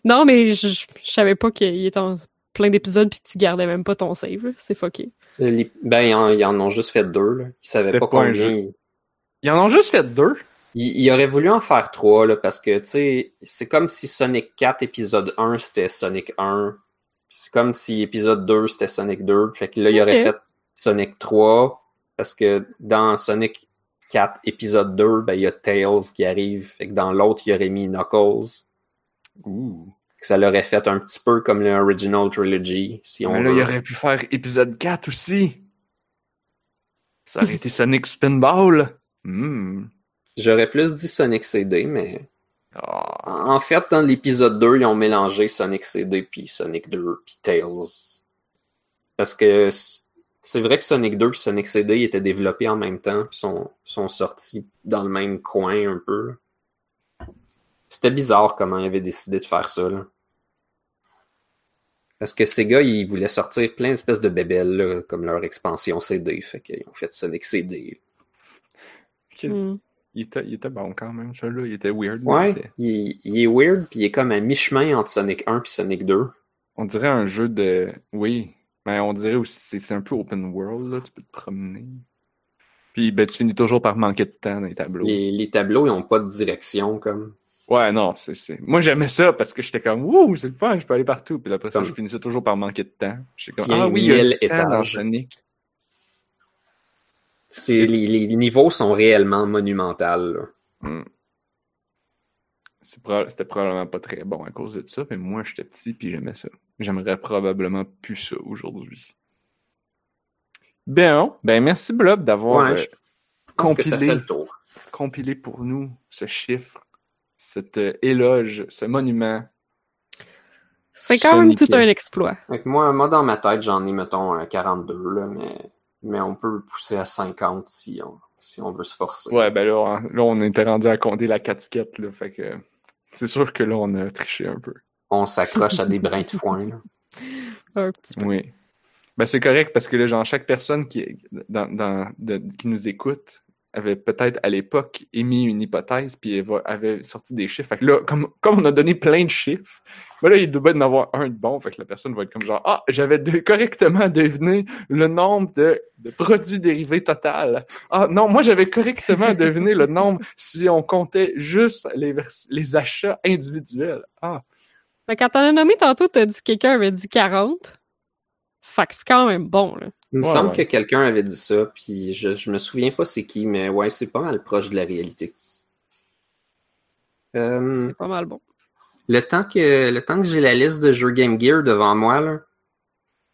Non, mais je, je je savais pas qu'il était en plein d'épisodes puis tu gardais même pas ton save. C'est fucké. Les- Ben, ils en, ils en ont juste fait deux. Là. Ils savaient pas pas combien. jeu. ils- Ils en ont juste fait deux? Il, il aurait voulu en faire trois, là, parce que, tu sais, c'est comme si Sonic 4, épisode 1, c'était Sonic 1. Puis C'est comme si épisode 2, c'était Sonic 2. Fait que là, il aurait Ok. fait Sonic 3, parce que dans Sonic 4, épisode 2, ben, il y a Tails qui arrive. Fait que dans l'autre, il aurait mis Knuckles. Ouh. Que ça l'aurait fait un petit peu comme l'original trilogy, si on Mais là, veut. il aurait pu faire épisode 4 aussi. Ça aurait été Sonic Spinball. Hmm. J'aurais plus dit Sonic CD, mais Ah. en fait, dans l'épisode 2, ils ont mélangé Sonic CD puis Sonic 2 puis Tails. Parce que c'est vrai que Sonic 2 puis Sonic CD étaient développés en même temps puis sont, sont sortis dans le même coin un peu. là. C'était bizarre comment ils avaient décidé de faire ça. Là. Parce que Sega, ils voulaient sortir plein d'espèces de bébelles là, comme leur expansion CD. Fait qu'ils ont fait Sonic CD. Hmm. Il, était, il était bon quand même, celui-là. Il était weird. mais Ouais, il était- il, il est weird puis il est comme à mi-chemin entre Sonic 1 puis Sonic 2. On dirait un jeu de. Oui. Mais on dirait aussi c'est c'est un peu open world, là. Tu peux te promener. Puis ben, tu finis toujours par manquer de temps dans les tableaux. Les, les tableaux, ils n'ont pas de direction, comme. Ouais, non, c'est. Moi, j'aimais ça parce que j'étais comme, wouh, c'est le fun, je peux aller partout. Puis après ça, je finissais toujours par manquer de temps. J'étais comme, ah oui, il y a temps dans. Sonic. Les, les niveaux sont réellement monumentaux. là. Hmm. C'était probablement pas très bon à cause de ça, mais moi, j'étais petit puis j'aimais ça. J'aimerais probablement plus ça aujourd'hui. Ben, ben merci Blob d'avoir Ouais, euh, compilé, compilé pour nous ce chiffre, cet euh, éloge, ce monument. C'est quand même tout un exploit. Fait que moi, moi, dans ma tête, j'en ai, mettons, un 42, là, mais, mais on peut le pousser à 50 si on, si on veut se forcer. Ouais, ben là, on, là, on était rendu à compter la casquette, là, fait que c'est sûr que là, on a triché un peu. On s'accroche à des brins de foin. là. Un petit peu. Oui. Ben, c'est correct parce que là, genre, chaque personne qui, dans, dans, de- qui nous écoute avait peut-être à l'époque émis une hypothèse puis ava- avait sorti des chiffres. Fait que là, comme, comme on a donné plein de chiffres, ben là, il doit en avoir un de bon. Fait que la personne va être comme genre, ah, j'avais de- correctement deviné le nombre de, de produits dérivés total. Ah, non, moi, j'avais correctement deviné le nombre si on comptait juste les, les achats individuels. Ah, Mais quand t'en as nommé tantôt, t'as dit que quelqu'un avait dit 40. Fait que c'est quand même bon, là. Il me Ouais, semble ouais. que quelqu'un avait dit ça, puis je, je me souviens pas c'est qui, mais ouais, c'est pas mal proche de la réalité. Euh, C'est pas mal bon. Le temps que, le temps que j'ai la liste de jeux Game Gear devant moi, là,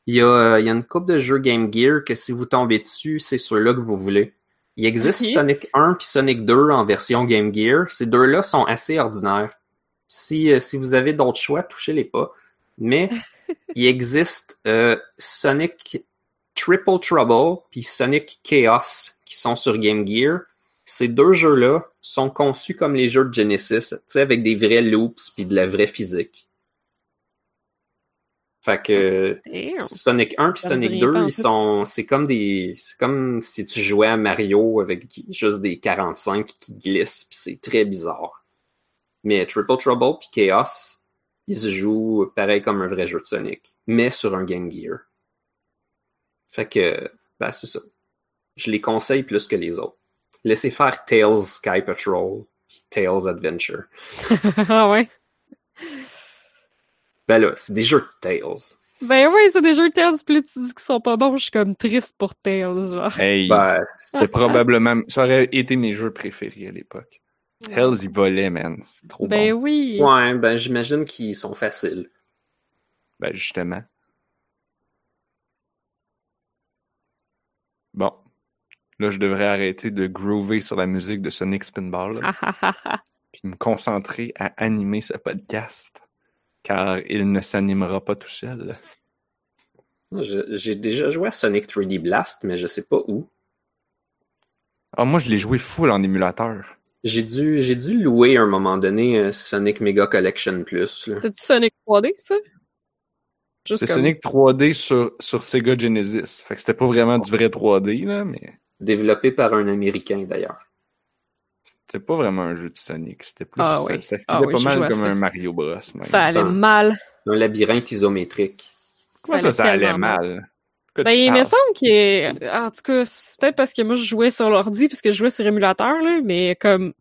il y a, il y a une coupe de jeux Game Gear que si vous tombez dessus, c'est ceux-là que vous voulez. Il existe. Sonic 1 puis Sonic 2 en version Game Gear. Ces deux-là sont assez ordinaires. Si, euh, si vous avez d'autres choix, touchez-les pas. Mais il existe euh, Sonic Triple Trouble puis Sonic Chaos qui sont sur Game Gear. Ces deux jeux-là sont conçus comme les jeux de Genesis, avec des vrais loops puis de la vraie physique. Fait que Damn. Sonic 1 puis Sonic rien 2, pantoute. ils sont c'est comme des c'est comme si tu jouais à Mario avec juste des 45 qui glissent puis c'est très bizarre. Mais Triple Trouble puis Chaos, ils se jouent pareil comme un vrai jeu de Sonic, mais sur un Game Gear. Fait que ben c'est ça. Je les conseille plus que les autres. Laissez faire Tails Sky Patrol puis Tails Adventure. ah ouais? Ben là, c'est des jeux de Tails. Ben ouais, c'est des jeux de Tails, puis là, tu dis qu'ils sont pas bons, je suis comme triste pour Tails, genre. hey, Ben, c'était probablement, ça aurait été mes jeux préférés à l'époque. Hells, ils volaient, man. C'est trop Ben bon. oui. ouais, ben j'imagine qu'ils sont faciles. Ben, justement. Bon. Là, je devrais arrêter de groover sur la musique de Sonic Spinball, puis me concentrer à animer ce podcast, car il ne s'animera pas tout seul. J'ai déjà joué à Sonic 3D Blast, mais je sais pas où. Ah, moi, je l'ai joué full en émulateur. J'ai dû, j'ai dû louer à un moment donné euh, Sonic Mega Collection Plus. C'est-tu Sonic 3D, ça? C'était comme- Sonic 3D sur, sur Sega Genesis. Fait que c'était pas vraiment du vrai 3D, là, mais Développé par un Américain d'ailleurs. c'était pas vraiment un jeu de Sonic. C'était plus. Ah ça, oui. ça filait Ah oui, pas mal comme ça. un Mario Bros. même. Ça allait un- mal. Un labyrinthe isométrique. Comment ça ça, allait ça allait tellement mal? Ben, il me semble qu'il est... En tout cas, c'est peut-être parce que moi, je jouais sur l'ordi, parce que je jouais sur émulateur, là, mais comme...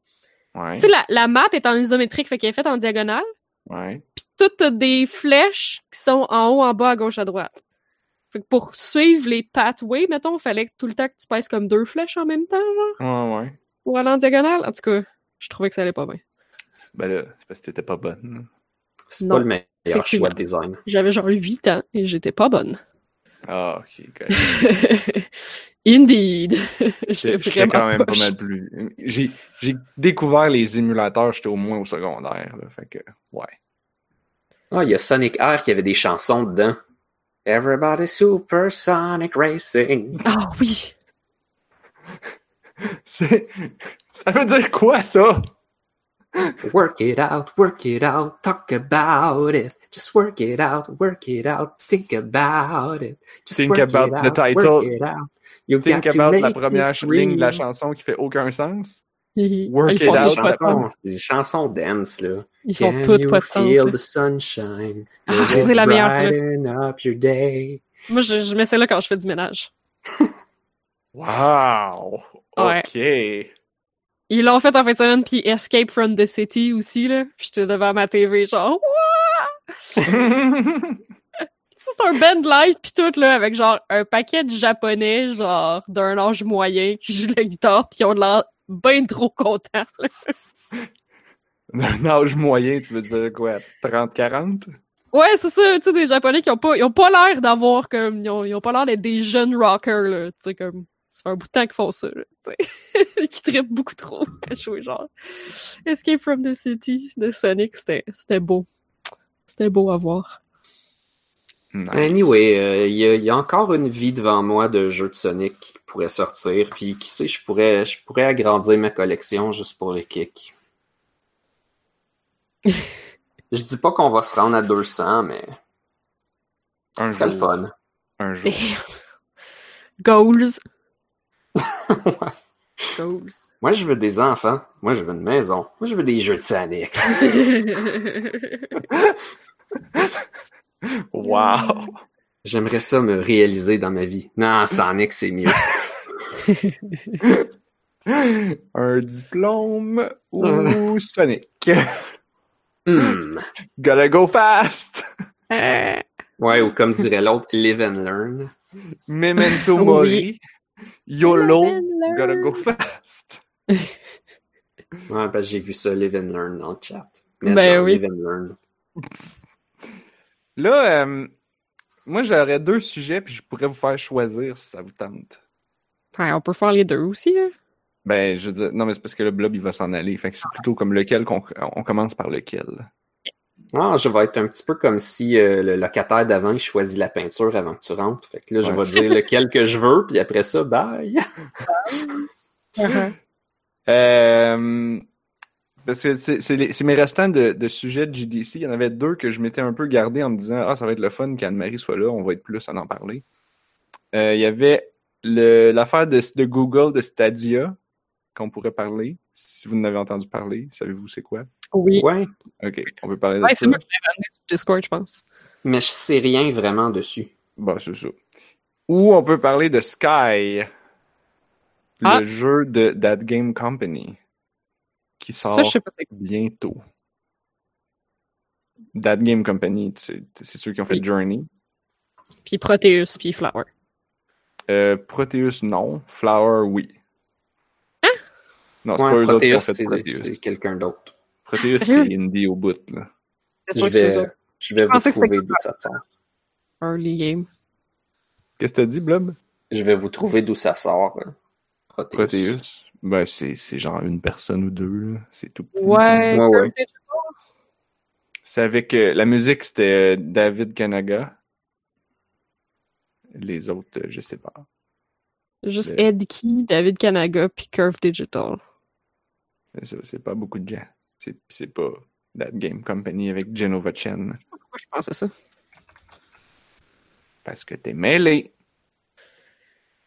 Ouais. Tu sais, la, la map est en isométrique, fait qu'elle est faite en diagonale. Ouais. Puis toutes des flèches qui sont en haut, en bas, à gauche, à droite. Fait que pour suivre les pathways, mettons, fallait que tout le temps que tu pèses comme deux flèches en même temps, genre, Ouais, ouais. pour aller en diagonale? En tout cas, je trouvais que ça allait pas bien. Ben là, c'est parce que t'étais pas bonne. C'est Non, pas le meilleur choix de design. J'avais genre 8 ans et j'étais pas bonne. Ah, ok. Indeed. J'étais quand même pas mal plus. J'ai, j'ai découvert les émulateurs, j'étais au moins au secondaire, là. Fait que, ouais. Ah, il y a Sonic Air qui avait des chansons dedans. Everybody Super Sonic Racing. Ah oui. C'est... Ça veut dire quoi, ça? Work it out, work it out, talk about it. Just work it out, work it out, think about it. Just Think work about it the out, title. work it Think about la première ligne de la chanson qui fait aucun sens. Work ils it out, c'est des chansons dance, là. Ils font toutes pas de feel the sunshine? Ah, c'est la meilleure, là. brighten up your day? Moi, je, je mets ça là quand je fais du ménage. Wow! Ouais. Ok. Ils l'ont fait en fin de semaine, puis Escape from the City aussi, là. J'étais devant ma TV, genre, Wouah! C'est un band live pis tout, là, avec genre un paquet de japonais, genre, d'un âge moyen, qui jouent la guitare pis qui ont de l'air ben trop contents. D'un âge moyen, tu veux dire quoi? 30-40? Ouais, c'est ça, tu sais, des japonais qui ont pas, ils ont pas l'air d'avoir comme, ils ont, ils ont pas l'air d'être des jeunes rockers, là, tu sais, comme, ça fait un bout de temps qu'ils font ça, là, qui trippent beaucoup trop à jouer, genre. Escape from the City de Sonic, c'était beau. C'était beau à voir. Nice. Anyway, euh, il y, a- il y a encore une vie devant moi de jeux de Sonic qui pourraient sortir. Puis qui sait, je pourrais, je pourrais agrandir ma collection juste pour le kick. je dis pas qu'on va se rendre à 200, mais un ce serait le jour. fun. Un jour. Goals. Ouais. Goals. Moi, je veux des enfants. Moi, je veux une maison. Moi, je veux des jeux de Sonic. Wow! J'aimerais ça me réaliser dans ma vie. Non, Sonic, c'est mieux. un diplôme ou Sonic? Hmm. Gotta go fast! Euh, Ouais, ou comme dirait l'autre, live and learn. Memento Oui. mori. YOLO. Gotta go fast. Ouais, parce que j'ai vu ça, live and learn dans le chat. Mais Ben ça, oui. live and learn. Là, euh, moi, j'aurais deux sujets, puis je pourrais vous faire choisir si ça vous tente. ouais, on peut faire les deux aussi, hein. Ben, je veux dire, non, mais c'est parce que le blob, il va s'en aller. Fait que c'est plutôt comme lequel qu'on on commence par lequel. Ah, je vais être un petit peu comme si euh, le locataire d'avant, il choisit la peinture avant que tu rentres. Fait que là, je Ouais. vais dire lequel que je veux, puis après ça, bye! Uh-huh. Euh, parce que c'est c'est les- c'est mes restants de, de sujets de GDC. Il y en avait deux que je m'étais un peu gardé en me disant Ah, ça va être le fun qu'Anne-Marie soit là, on va être plus à en parler. Euh, il y avait le- l'affaire de, de Google de Stadia qu'on pourrait parler. Si vous en avez entendu parler, savez-vous c'est quoi? Oui. Ouais, Ok, on peut parler de ça. c'est moi qui sur Discord, je pense. mais je sais rien vraiment dessus. Bon, c'est ça. Ou on peut parler de Sky, Ah. le jeu de That Game Company, qui sort Ça, je sais pas bientôt. That Game Company, c'est ceux qui ont fait Oui. Journey. Puis Proteus, puis Flower. Euh, Proteus, non. Flower, oui. Hein? Non, c'est Ouais, pas eux autres qui ont Proteus, fait c'est Proteus. c'est quelqu'un d'autre. Proteus, c'est indie au bout, là. Je vais, je vais vous trouver d'où ça sort. Early game. Qu'est-ce que t'as dit, Blob? Je vais vous trouver d'où ça sort. euh, Proteus. Proteus. Ben, c'est c'est genre une personne ou deux, là. C'est tout petit. ça. Ouais. Ouais, C'est avec euh, la musique, c'était euh, David Kanaga. Les autres, euh, je sais pas. Juste Le- Ed Key, David Kanaga, puis Curve Digital. C'est ça, c'est pas beaucoup de gens. C'est c'est pas That Game Company avec Genova Chen. Pourquoi je pense à ça? Parce que t'es mêlé.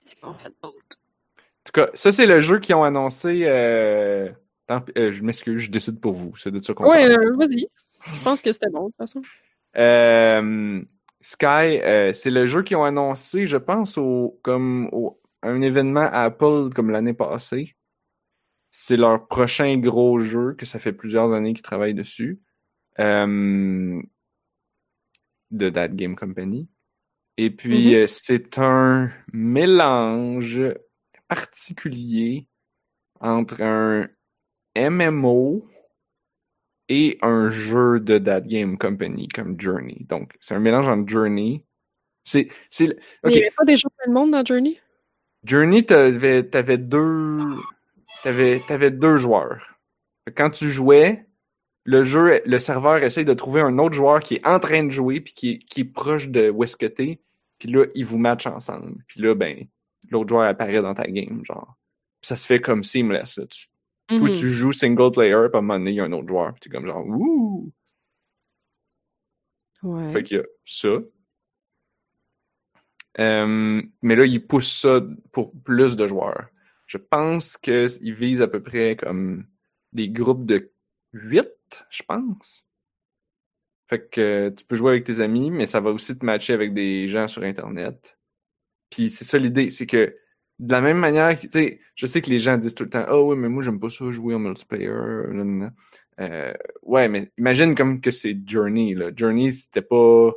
Qu'est-ce qu'ils ont fait d'autre? En tout cas, ça, c'est le jeu qu'ils ont annoncé. Euh... tant pis- euh, je m'excuse, je décide pour vous. C'est de ça qu'on Ouais, euh, vas-y. Je pense que c'était bon, de toute façon. Euh, Sky, euh, c'est le jeu qu'ils ont annoncé, je pense, au comme au, un événement Apple comme l'année passée. c'est leur prochain gros jeu, que ça fait plusieurs années qu'ils travaillent dessus, euh, de That Game Company. Et puis, Mhm. euh, c'est un mélange particulier entre un MMO et un jeu de That Game Company comme Journey. Donc, c'est un mélange entre Journey. C'est, c'est, Mais il n'y avait pas déjà plein de monde dans Journey? Journey, t'avais, t'avais deux, t'avais, t'avais deux joueurs. Quand tu jouais, le jeu, le serveur essaye de trouver un autre joueur qui est en train de jouer puis qui est, qui est proche de où est-ce que t'es. Puis là, ils vous matchent ensemble. Puis là, ben, l'autre joueur apparaît dans ta game, genre. Puis ça se fait comme seamless, là. Tu, toi, Mhm. tu joues single player, puis à un moment donné, il y a un autre joueur. Puis t'es comme genre, ouh! Ouais. Fait qu'il y a ça. Euh, mais là, ils poussent ça pour plus de joueurs. Je pense qu'ils visent à peu près comme des groupes de 8, je pense. Fait que tu peux jouer avec tes amis, mais ça va aussi te matcher avec des gens sur Internet. Puis c'est ça l'idée, c'est que de la même manière, tu sais, je sais que les gens disent tout le temps, ah ouais, mais moi j'aime pas ça jouer en multiplayer. Euh, ouais, mais imagine comme que c'est Journey, là. Journey, c'était pas.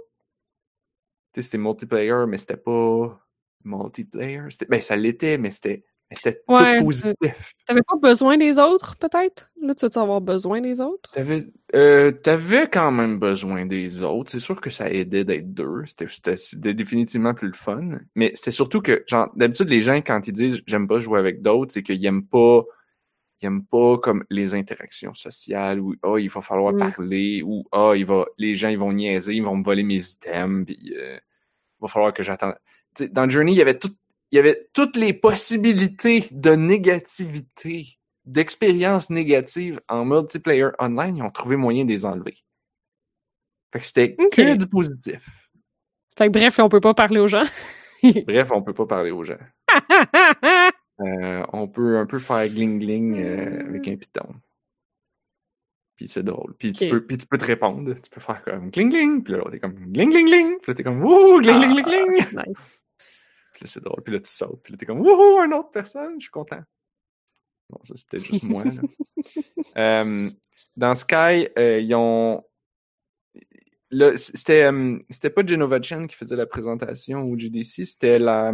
Tu sais, c'était multiplayer, mais c'était pas multiplayer. Ben, ça l'était, mais c'était mais c'était Ouais, tout positif. T'avais pas besoin des autres, peut-être? Là, tu vas avoir besoin des autres? T'avais euh, t'avais quand même besoin des autres. C'est sûr que ça aidait d'être deux. C'était définitivement plus le fun. Mais c'était surtout que, genre, d'habitude, les gens, quand ils disent j'aime pas jouer avec d'autres, c'est qu'ils aiment pas. Ils aiment pas comme les interactions sociales ou ah, il va falloir Mm. parler ou ah, il va les gens ils vont niaiser, ils vont me voler mes items, puis euh, il va falloir que j'attende. Dans Journey, il y avait tout, il y avait toutes les possibilités de négativité, d'expériences négatives en multiplayer online, ils ont trouvé moyen de les enlever. Fait que c'était que du positif. Fait que bref, on peut pas parler aux gens. Bref, on peut pas parler aux gens. Euh, on peut un peu faire gling gling euh, avec un piton. Puis c'est drôle. Puis, tu peux, puis tu peux te répondre. Tu peux faire comme gling gling. Puis là, t'es comme gling gling gling. Puis là, t'es comme wouhou, gling gling gling gling. Nice. Puis là, c'est drôle. Puis là, tu sautes. Puis là, t'es comme wouhou, une autre personne. Je suis content. Bon, ça, c'était juste moi. Là. Euh, dans Sky, euh, ils ont. C'était, euh, c'était pas Genova Chen qui faisait la présentation au GDC, c'était la,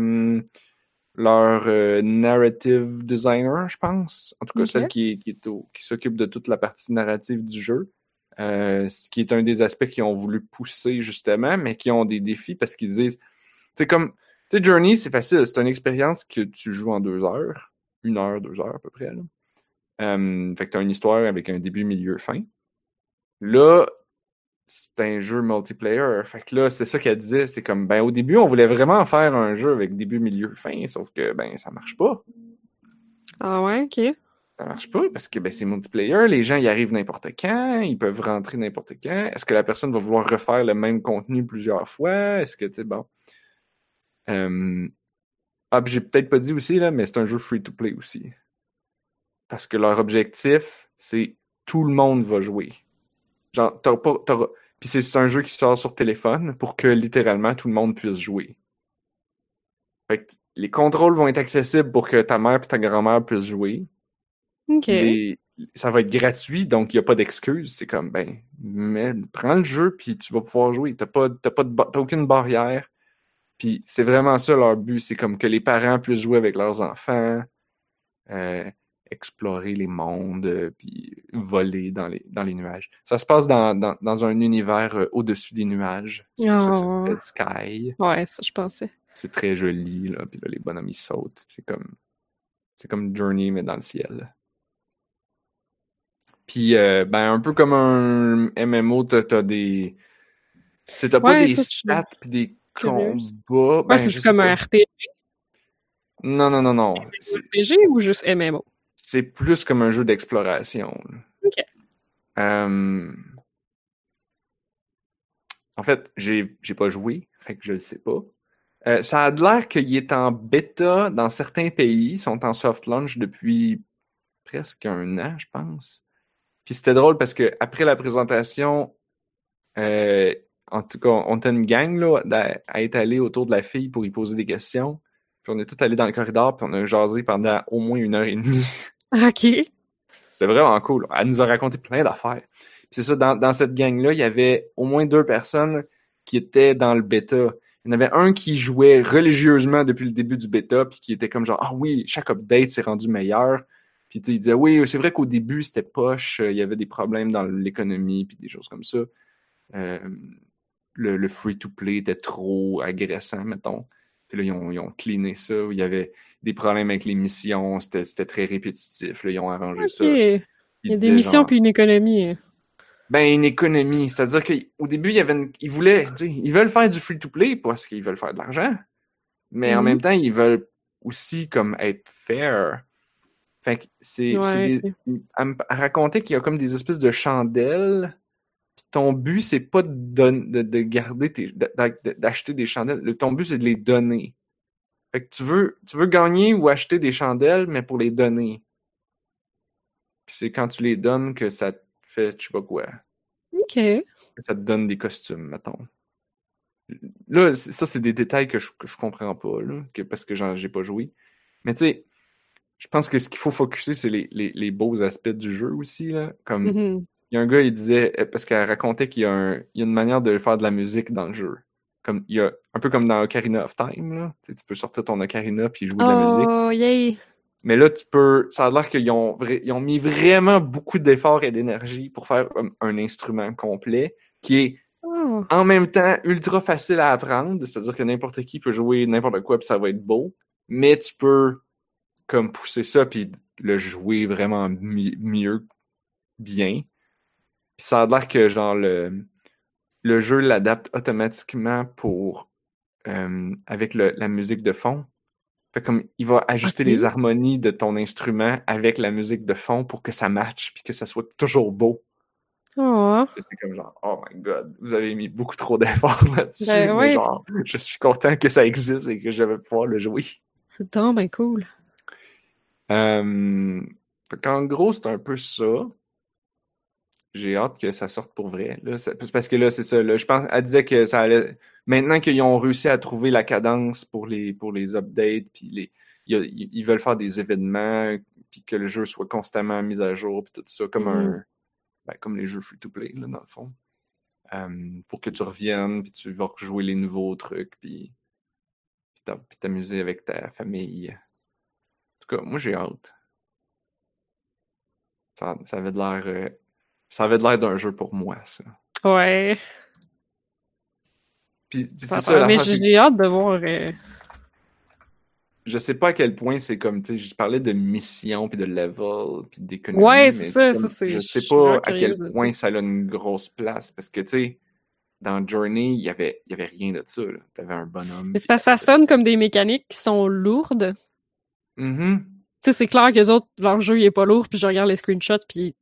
leur euh, narrative designer, je pense. En tout cas, celle qui, qui s'occupe de toute la partie narrative du jeu. Euh, ce qui est un des aspects qu'ils ont voulu pousser, justement, mais qui ont des défis parce qu'ils disent. C'est comme. Tu sais, Journey, c'est facile. C'est une expérience que tu joues en deux heures. Une heure, deux heures à peu près. Là. Fait que tu as une histoire avec un début, milieu, fin. Là, c'est un jeu multiplayer. Fait que là, c'était ça qu'elle disait. C'était comme, ben, au début, on voulait vraiment faire un jeu avec début, milieu, fin, sauf que, ben, ça marche pas. Ah ouais, ok. Ça marche pas parce que, ben, c'est multiplayer. Les gens y arrivent n'importe quand. Ils peuvent rentrer n'importe quand. Est-ce que la personne va vouloir refaire le même contenu plusieurs fois? Est-ce que, tu sais, bon. Ah, j'ai peut-être pas dit aussi, là, mais c'est un jeu free-to-play aussi. Parce que leur objectif, c'est tout le monde va jouer. Genre, t'auras pas. t'auras- Puis c'est un jeu qui sort sur téléphone pour que littéralement tout le monde puisse jouer. Fait que les contrôles vont être accessibles pour que ta mère et ta grand-mère puissent jouer. Ok. Les- Ça va être gratuit, donc il n'y a pas d'excuse. C'est comme, ben, mais, prends le jeu, puis tu vas pouvoir jouer. T'as pas, t'as pas de t'as aucune barrière. Puis c'est vraiment ça leur but. C'est comme que les parents puissent jouer avec leurs enfants, euh, explorer les mondes, euh, puis voler dans les, dans les nuages. Ça se passe dans, dans, dans un univers euh, au-dessus des nuages. C'est ça que ça s'appelle Sky. Ouais, ça, je pensais. C'est très joli, là. Puis là, les bonhommes, ils sautent. C'est comme... C'est comme Journey, mais dans le ciel. Puis, euh, ben, un peu comme un MMO, t'as t'as des... T'as pas des stats puis des curieuse. Ouais, Ben, c'est comme pas. un RPG. Non, non, non, non. C'est RPG ou juste MMO? C'est plus comme un jeu d'exploration. Ok. Euh, En fait, j'ai j'ai pas joué, fait que je le sais pas. Euh, ça a l'air qu'il est en bêta dans certains pays. Ils sont en soft launch depuis presque un an, je pense. Puis c'était drôle parce que après la présentation, euh, en tout cas, on était une gang là, à être allé autour de la fille pour y poser des questions. Puis on est tous allés dans le corridor, puis on a jasé pendant au moins une heure et demie. Ok. C'était vraiment cool. Elle nous a raconté plein d'affaires. C'est ça, dans, dans cette gang-là, il y avait au moins deux personnes qui étaient dans le bêta. Il y en avait un qui jouait religieusement depuis le début du bêta, puis qui était comme genre, ah oui, chaque update s'est rendu meilleur. Puis il disait, oui, c'est vrai qu'au début, c'était poche, il y avait des problèmes dans l'économie, puis des choses comme ça. Euh, le, le free-to-play était trop agressant, mettons. Puis là, ils ont, ils ont cleané ça. Il y avait des problèmes avec les missions. C'était très répétitif. Là, ils ont arrangé ça. Il y a des missions genre, puis une économie. Ben, une économie. C'est-à-dire qu'au début, il y avait une... ils voulaient, ils veulent faire du free-to-play parce qu'ils veulent faire de l'argent. Mais mm -hmm. en même temps, ils veulent aussi comme être fair. Fait que c'est, ouais, des... à raconter qu'il y a comme des espèces de chandelles puis ton but, c'est pas de, de, de garder tes, d'acheter des chandelles. Le, ton but, c'est de les donner. Fait que tu veux, tu veux gagner ou acheter des chandelles, mais pour les donner. Puis c'est quand tu les donnes que ça te fait, je sais pas quoi. OK. Ça te donne des costumes, mettons. Là, ça, c'est des détails que je, que je comprends pas, là, que, parce que j'ai pas joué. Mais tu sais, je pense que ce qu'il faut focuser, c'est les, les, les, beaux aspects du jeu aussi, là. Comme, mm -hmm il y a un gars, il disait, euh, parce qu'elle racontait qu'il y, a un, il y a une manière de faire de la musique dans le jeu. Comme, il y a, un peu comme dans Ocarina of Time, là. Tu, sais, tu peux sortir ton Ocarina puis jouer de la musique. Oh, yay! Mais là, tu peux. Ça a l'air qu'ils ont, ils ont mis vraiment beaucoup d'efforts et d'énergie pour faire un, un, instrument complet qui est oh. en même temps ultra facile à apprendre. C'est-à-dire que n'importe qui peut jouer n'importe quoi puis ça va être beau. Mais tu peux comme pousser ça puis le jouer vraiment mieux, bien. Puis ça a l'air que genre le, le jeu l'adapte automatiquement pour euh, avec le, la musique de fond. Fait comme il va ajuster okay. les harmonies de ton instrument avec la musique de fond pour que ça matche puis que ça soit toujours beau. Oh. C'est comme genre, oh my god, vous avez mis beaucoup trop d'efforts là-dessus. Ben, genre, je suis content que ça existe et que je vais pouvoir le jouer. C'est donc ben cool. Euh, fait en gros, c'est un peu ça j'ai hâte que ça sorte pour vrai. Là, parce que là, c'est ça. Là, je pense, elle disait que ça allait. Maintenant qu'ils ont réussi à trouver la cadence pour les pour les updates, puis les, ils, ils veulent faire des événements, puis que le jeu soit constamment mis à jour, puis tout ça, comme Mm-hmm. un, ben, comme les jeux free to play là, dans le fond, euh, pour que tu reviennes, puis tu vas rejouer les nouveaux trucs, puis puis t'amuser avec ta famille. En tout cas, moi j'ai hâte. Ça, ça avait de l'air euh, ça avait de l'air d'un jeu pour moi, ça. Ouais. Puis, puis ça c'est ça. Mais j'ai hâte de voir. Euh... Je sais pas à quel point c'est comme, tu sais, je parlais de mission, puis de level, puis d'économie. Ouais, c'est ça, comme, ça c'est. Je sais pas à quel point ça a une grosse place, parce que, tu sais, dans Journey, il y avait, il y avait rien de ça, là. T'avais un bonhomme. Mais c'est parce que ça sonne comme des mécaniques qui sont lourdes. Mm -hmm. Tu sais, c'est clair que les autres, leur jeu, il est pas lourd, puis je regarde les screenshots, puis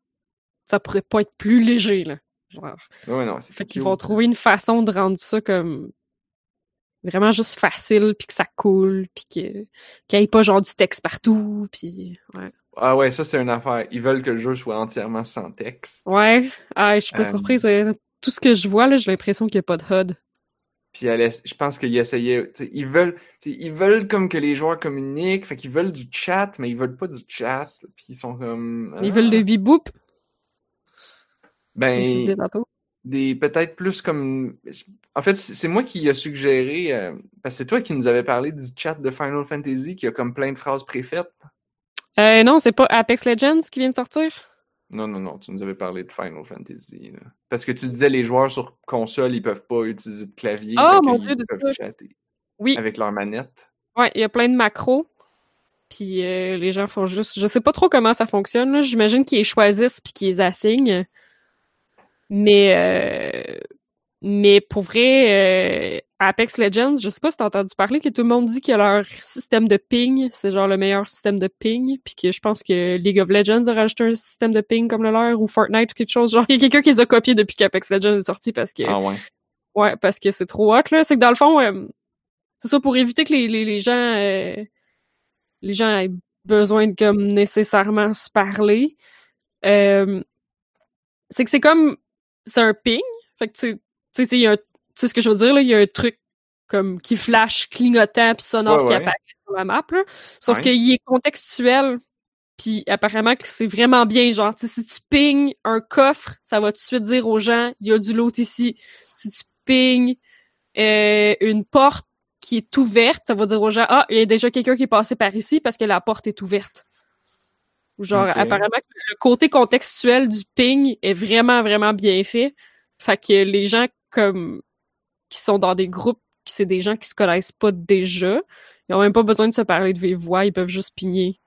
ça pourrait pas être plus léger, là. Genre. Ouais, non, c'est Fait qu'ils vont trouver une façon de rendre ça comme vraiment juste facile, puis que ça coule, puis qu'il n'y ait pas genre du texte partout, puis ouais. Ah ouais, ça c'est une affaire. Ils veulent que le jeu soit entièrement sans texte. Ouais, ah, je suis pas surprise. Tout ce que je vois, là, j'ai l'impression qu'il n'y a pas de HUD. Puis elle, je pense qu'ils essayaient, ils veulent, ils veulent comme que les joueurs communiquent, fait qu'ils veulent du chat, mais ils veulent pas du chat, puis ils sont comme. Ah. Ils veulent le bip-boop. Ben, des peut-être plus comme. En fait, c'est moi qui a suggéré, euh, parce que c'est toi qui nous avais parlé du chat de Final Fantasy qui a comme plein de phrases préfaites. Euh, non, c'est pas Apex Legends qui vient de sortir? Non, non, non, tu nous avais parlé de Final Fantasy. Là. Parce que tu disais les joueurs sur console, ils peuvent pas utiliser de clavier. Oh mon dieu, ils de peuvent chatter. Oui. Avec leur manette. Ouais, il y a plein de macros. Puis euh, les gens font juste. Je sais pas trop comment ça fonctionne. J'imagine qu'ils les choisissent puis qu'ils les assignent. Mais euh, mais pour vrai, euh, Apex Legends, je sais pas si t'as entendu parler que tout le monde dit que leur système de ping, c'est genre le meilleur système de ping, puis que je pense que League of Legends a rajouté un système de ping comme le leur, ou Fortnite ou quelque chose. Genre, il y a quelqu'un qui les a copiés depuis qu'Apex Legends est sorti parce que... Ah ouais? Ouais, parce que c'est trop hot, là. C'est que dans le fond, euh, c'est ça, pour éviter que les, les, les gens... Euh, les gens aient besoin de comme nécessairement se parler, euh, c'est que c'est comme... C'est un ping, fait que tu tu sais, il y a un, tu sais ce que je veux dire, là, il y a un truc comme qui flash, clignotant, puis sonore ouais, qui apparaît sur la map, là. Sauf Ouais. qu'il est contextuel, Puis apparemment que c'est vraiment bien, genre, tu sais, si tu pignes un coffre, ça va tout de suite dire aux gens, il y a du lot ici. Si tu pignes euh, une porte qui est ouverte, ça va dire aux gens, ah, il y a déjà quelqu'un qui est passé par ici parce que la porte est ouverte. Ou Genre, apparemment, le côté contextuel du ping est vraiment, vraiment bien fait. Fait que les gens comme qui sont dans des groupes, c'est des gens qui se connaissent pas déjà, ils ont même pas besoin de se parler de vive voix, ils peuvent juste pigner.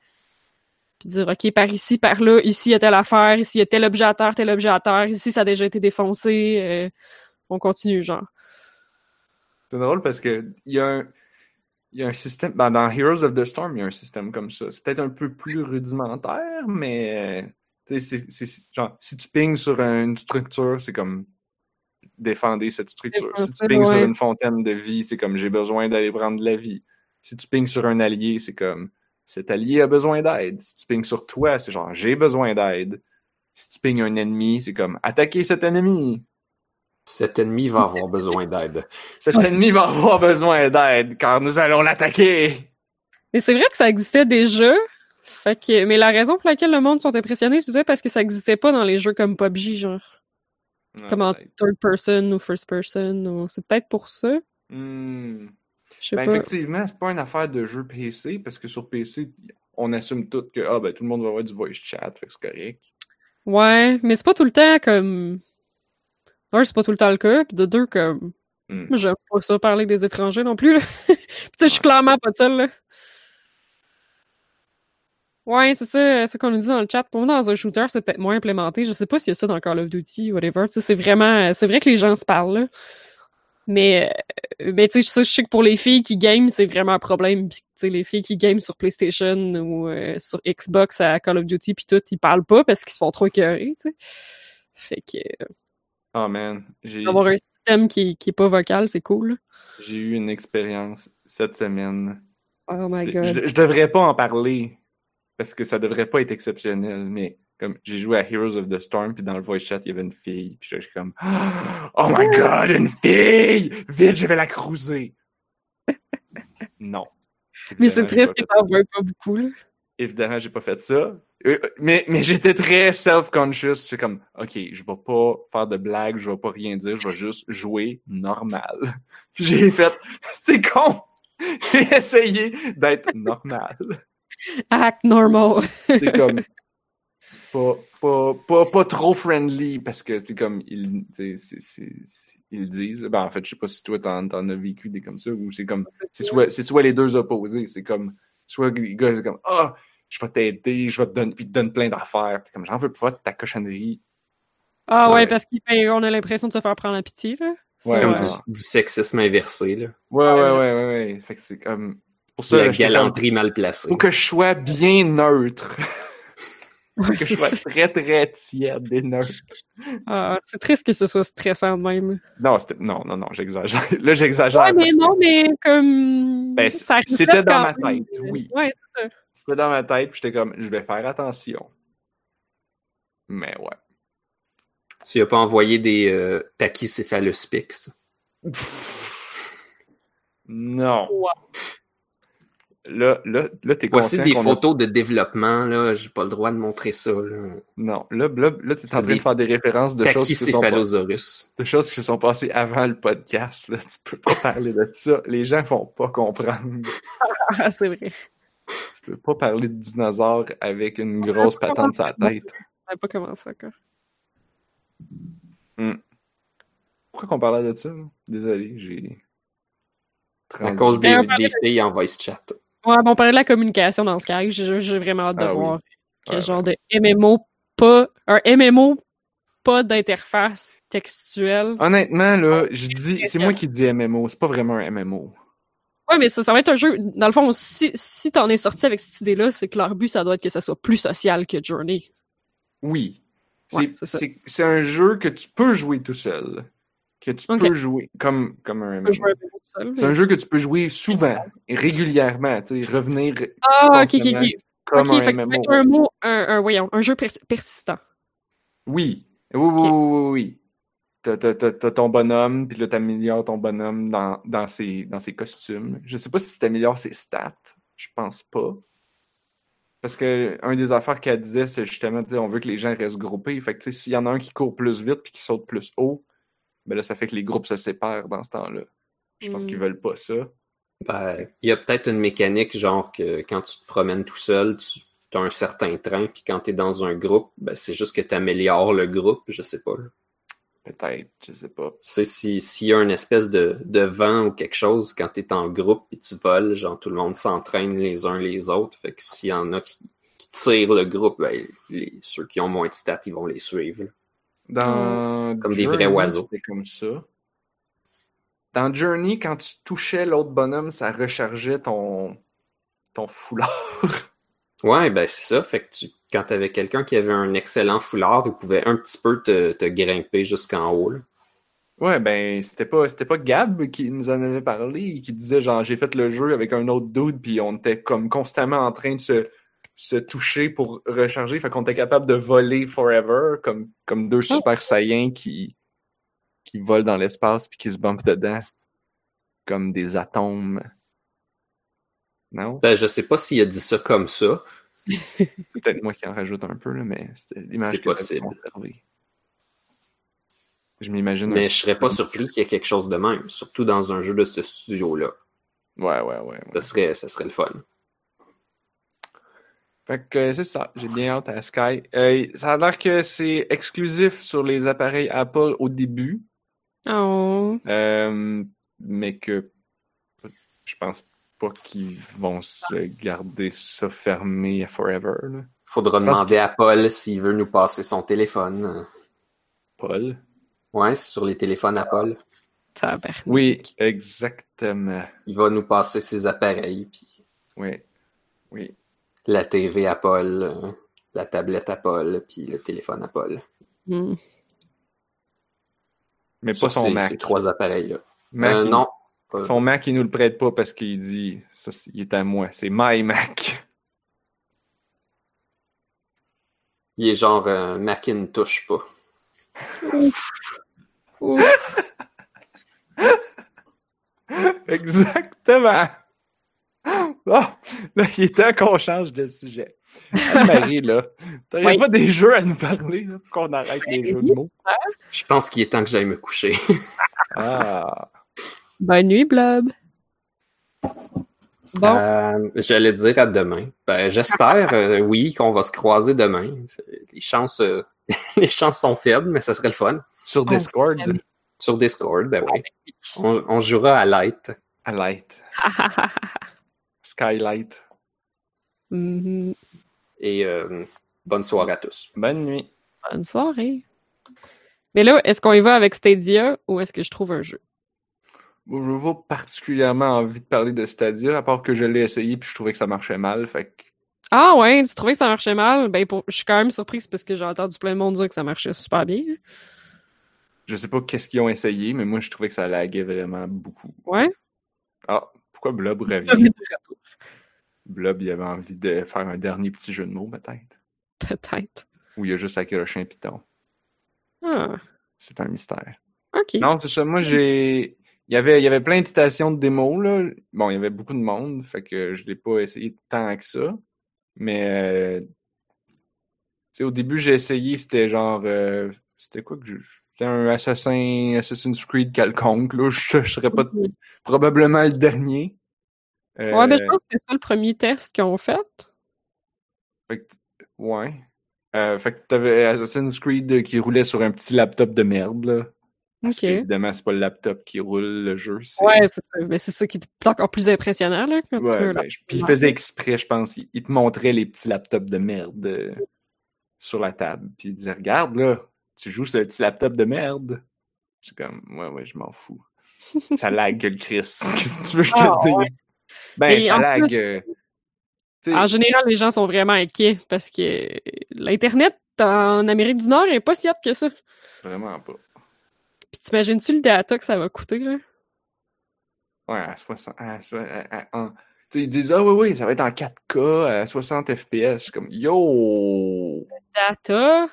Puis dire, OK, par ici, par là, ici, il y a telle affaire, ici, il y a tel objet à terre, tel objet à terre, ici, ça a déjà été défoncé, euh, on continue, genre. C'est drôle parce que il y a un, il y a un système. ben, dans Heroes of the Storm, il y a un système comme ça. C'est peut-être un peu plus rudimentaire, mais c'est- genre si tu pings sur une structure, c'est comme défendez cette structure. Si tu pings sur une fontaine de vie, c'est comme j'ai besoin d'aller prendre de la vie. Si tu pings sur un allié, c'est comme cet allié a besoin d'aide. Si tu pings sur toi, c'est genre j'ai besoin d'aide. Si tu pings un ennemi, c'est comme attaquer cet ennemi. Cet ennemi va avoir besoin d'aide. Cet ennemi va avoir besoin d'aide car nous allons l'attaquer. Mais c'est vrai que ça existait déjà. Fait que, mais la raison pour laquelle le monde sont impressionnés, c'est peut-être parce que ça existait pas dans les jeux comme PUBG, genre. Comme en third person ou first person, ou c'est peut-être pour ça. Je sais Ben, pas. effectivement, c'est pas une affaire de jeu PC, parce que sur PC, on assume tout que ah, ben, tout le monde va avoir du voice chat, fait que c'est correct. Ouais, mais c'est pas tout le temps comme. Un, c'est pas tout le temps le cas, puis de deux, comme. Hmm. Moi, j'aime pas ça parler des étrangers non plus, tu sais, je suis clairement pas seule, là. Ouais, c'est ça, c'est ce qu'on nous dit dans le chat. Pour moi, dans un shooter, c'est peut-être moins implémenté. Je sais pas s'il y a ça dans Call of Duty whatever. Tu sais, c'est vraiment, c'est vrai que les gens se parlent, là. Mais, euh, mais tu sais, je sais que pour les filles qui game, c'est vraiment un problème. Puis, tu sais, les filles qui game sur PlayStation ou euh, sur Xbox à Call of Duty puis tout, ils parlent pas parce qu'ils se font trop écœurer, tu sais. Fait que, Oh man, j'ai avoir un système qui, qui est pas vocal, c'est cool. j'ai eu une expérience cette semaine. Oh my god. Je, je devrais pas en parler, parce que ça devrait pas être exceptionnel, mais comme j'ai joué à Heroes of the Storm, puis dans le voice chat, il y avait une fille, puis je suis comme Oh my god, une fille! Vite, je vais la cruiser! non. Mais c'est triste t'en vois pas beaucoup, là. Évidemment, j'ai pas fait ça. Euh, Mais, mais j'étais très self-conscious. C'est comme, OK, je vais pas faire de blagues, je vais pas rien dire, je vais juste jouer normal. J'ai fait, c'est con! J'ai essayé d'être normal. Act normal. C'est comme, pas, pas, pas, pas trop friendly parce que c'est comme, ils, ils disent. Ben, en fait, je sais pas si toi t'en, t'en as vécu des comme ça ou c'est comme, c'est soit, c'est soit les deux opposés. C'est comme, soit les gars, c'est comme, ah, je vais t'aider, je vais te donner, puis te donnent plein d'affaires. Comme, j'en veux pas de ta cochonnerie. Ah ouais, Ouais. parce qu'on a l'impression de se faire prendre la pitié, là. Ouais, Comme ouais. du, du sexisme inversé, là. Ouais, Ouais, ouais, ouais. ouais. Fait que c'est comme, pour De ça, la là, j'étais comme, galanterie mal placée. faut que je sois bien neutre. Ouais, que je sois très, très tiède et neutre. ah, c'est triste que ce soit stressant de même. Non, non, non, non, j'exagère. Là, j'exagère. Ouais, mais que- non, mais comme. Ben, c'était dans ma même. tête, oui. Ouais, c'est ça. C'était dans ma tête, puis j'étais comme, je vais faire attention. Mais ouais. Tu as pas envoyé des euh, pachycéphalospix. Non. Ouais. Là, là, là, t'es Voici conscient des qu'on a- photos de développement, là. J'ai pas le droit de montrer ça, là. Non, là, là, là t'es en train de des faire des références de choses, qui se sont de choses qui se sont passées avant le podcast. Là. Tu peux pas parler de ça. Les gens vont pas comprendre. Ah, c'est vrai. Tu peux pas parler de dinosaures avec une grosse patente sur la tête. On n'a pas commencé encore. Pourquoi qu'on parlait de ça? là? Désolé, j'ai... À cause des, Ben, des filles en voice chat. Ouais, bon, on parlait de la communication dans Skype. J'ai j'ai vraiment hâte de Ah oui. voir quel Ouais, genre de MMO pas. Un MMO pas d'interface textuelle. Honnêtement, là, je dis... C'est moi qui dis MMO. C'est pas vraiment un MMO. Ouais, mais ça, ça va être un jeu. Dans le fond, si, si t'en es sorti avec cette idée-là, c'est que leur but, ça doit être que ça soit plus social que Journey. Oui. C'est un jeu que tu peux jouer tout seul. Que tu peux jouer comme, comme un MMO. C'est un jeu que tu peux jouer souvent et régulièrement. Tu sais, revenir Ah, ok, ok, constamment ok. comme un fait MMO. un mot, un, un, voyons, un jeu pers- persistant. Oui. Oui, oui, oui, oui, oui. T'as, ton bonhomme, puis là, t'améliores ton bonhomme dans, dans, ses, dans ses costumes. Je sais pas si t'améliores ses stats. Je pense pas. Parce que un des affaires qu'elle disait, c'est justement dire on veut que les gens restent groupés. Fait que s'il y en a un qui court plus vite puis qui saute plus haut, ben là, ça fait que les groupes se séparent dans ce temps-là. Je pense Mm. qu'ils veulent pas ça. Ben, il y a peut-être une mécanique, genre que quand tu te promènes tout seul, tu as un certain train, puis quand tu es dans un groupe, ben, c'est juste que tu améliores le groupe, je sais pas. Peut-être, je sais pas. Si- s'il y a une espèce de, de vent ou quelque chose, quand tu es en groupe et tu voles, genre tout le monde s'entraîne les uns les autres. Fait que s'il y en a qui, qui tirent le groupe, ben, les- ceux qui ont moins de stats, ils vont les suivre. Dans Comme des vrais Journey, oiseaux. C'était comme ça. Dans Journey, quand tu touchais l'autre bonhomme, ça rechargeait ton, ton foulard. Ouais, ben c'est ça. Fait que tu, quand t'avais quelqu'un qui avait un excellent foulard, il pouvait un petit peu te, te grimper jusqu'en haut. là. Ouais, ben, c'était pas, c'était pas Gab qui nous en avait parlé, qui disait genre, j'ai fait le jeu avec un autre dude, puis on était comme constamment en train de se, se toucher pour recharger, fait qu'on était capable de voler forever, comme, comme deux super saiyans qui, qui volent dans l'espace puis qui se bumpent dedans, comme des atomes. Non? Ben, je sais pas s'il a dit ça comme ça. C'est peut-être moi qui en rajoute un peu, là, mais c'était l'image C'est que conservée. Je m'imagine. Mais je serais pas surpris qu'il y ait quelque chose de même, surtout dans un jeu de ce studio-là. Ouais, ouais, ouais. ouais. Ça serait, ça serait le fun. Fait que euh, c'est ça, j'ai bien hâte à Sky. Euh, ça a l'air que c'est exclusif sur les appareils Apple au début, Oh. euh, mais que je pense pas qu'ils vont se garder ça fermé forever. Là. Faudra Parce demander à Paul s'il veut nous passer son téléphone. Paul? Ouais, c'est sur les téléphones. Tabarnak. Oui, exactement. Il va nous passer ses appareils, puis Oui, oui. La TV à Paul, euh, la tablette à Paul, puis le téléphone à Paul. Hmm. Mais pas son Mac. ces trois appareils-là. Mac, Euh, il- non. Pas- Son Mac, il nous le prête pas parce qu'il dit ça, c'est- il est à moi. C'est my Mac. Il est genre euh, Macintosh pas. Ouf. Exactement. Là, il est temps qu'on change de sujet. Anne-Marie, là, t'aurais Oui. pas des jeux à nous parler, là, pour qu'on arrête les jeux de mots? Je pense qu'il est temps que j'aille me coucher. Ah, Bonne nuit, Blob. Bon, Euh, J'allais dire à demain. Ben, J'espère, euh, oui, qu'on va se croiser demain. Les chances, euh, les chances sont faibles, mais ça serait le fun. sur Discord. Sur Discord, ben oui. On, on jouera à Light. à Light, Skylight. Mhm. Et euh, bonne soirée à tous. Bonne nuit. Bonne soirée. Mais là, est-ce qu'on y va avec Stadia ou est-ce que je trouve un jeu? Bon, je n'ai pas particulièrement envie de parler de Stadia, à part que je l'ai essayé puis je trouvais que ça marchait mal, fait que Ah ouais, tu trouvais que ça marchait mal? Ben, pour... je suis quand même surprise parce que j'ai entendu plein de monde dire que ça marchait super bien. je sais pas qu'est-ce qu'ils ont essayé, mais moi, je trouvais que ça laguait vraiment beaucoup. Ouais? Ah, pourquoi Blob revient? Blob, il avait envie de faire un dernier petit jeu de mots, peut-être. Peut-être. Ou il a juste accroché un piton. Ah, C'est un mystère. ok. Non, c'est ça. Moi, j'ai. Il y avait, il y avait plein de stations de démos, là. Bon, il y avait beaucoup de monde, fait que je l'ai pas essayé tant que ça. Mais, euh, au début, j'ai essayé, c'était genre. euh, c'était quoi que je. C'était un Assassin, Assassin's Creed quelconque, là. Je, je serais pas probablement le dernier. Euh, Ouais, ben je pense que c'est ça le premier test qu'ils ont fait. Fait que ouais. Euh, fait que t'avais Assassin's Creed qui roulait sur un petit laptop de merde, là. Parce évidemment, c'est pas le laptop qui roule le jeu. c'est- Ouais, c'est ça. Mais c'est ça qui est encore plus impressionnant, là. Quand tu Ouais, veux, ben, là. puis il faisait exprès, je pense. Il, il te montrait les petits laptops de merde euh, sur la table. Puis il disait Regarde, là, tu joues sur un petit laptop de merde. Suis comme Ouais, ouais, je m'en fous. Ça lag que le Chris. Qu'est-ce que tu veux que je te Ah, dise? Ben, Et ça en lag. plus- euh, En général, les gens sont vraiment inquiets parce que l'Internet en Amérique du Nord est pas si hot que ça. Vraiment pas. Puis t'imagines-tu le data que ça va coûter, là? Ouais, à 60. À, so- à- à- en- tu sais, ils disent Ah oui, oui, ça va être en 4K à 60 FPS. Comme Yo! Data?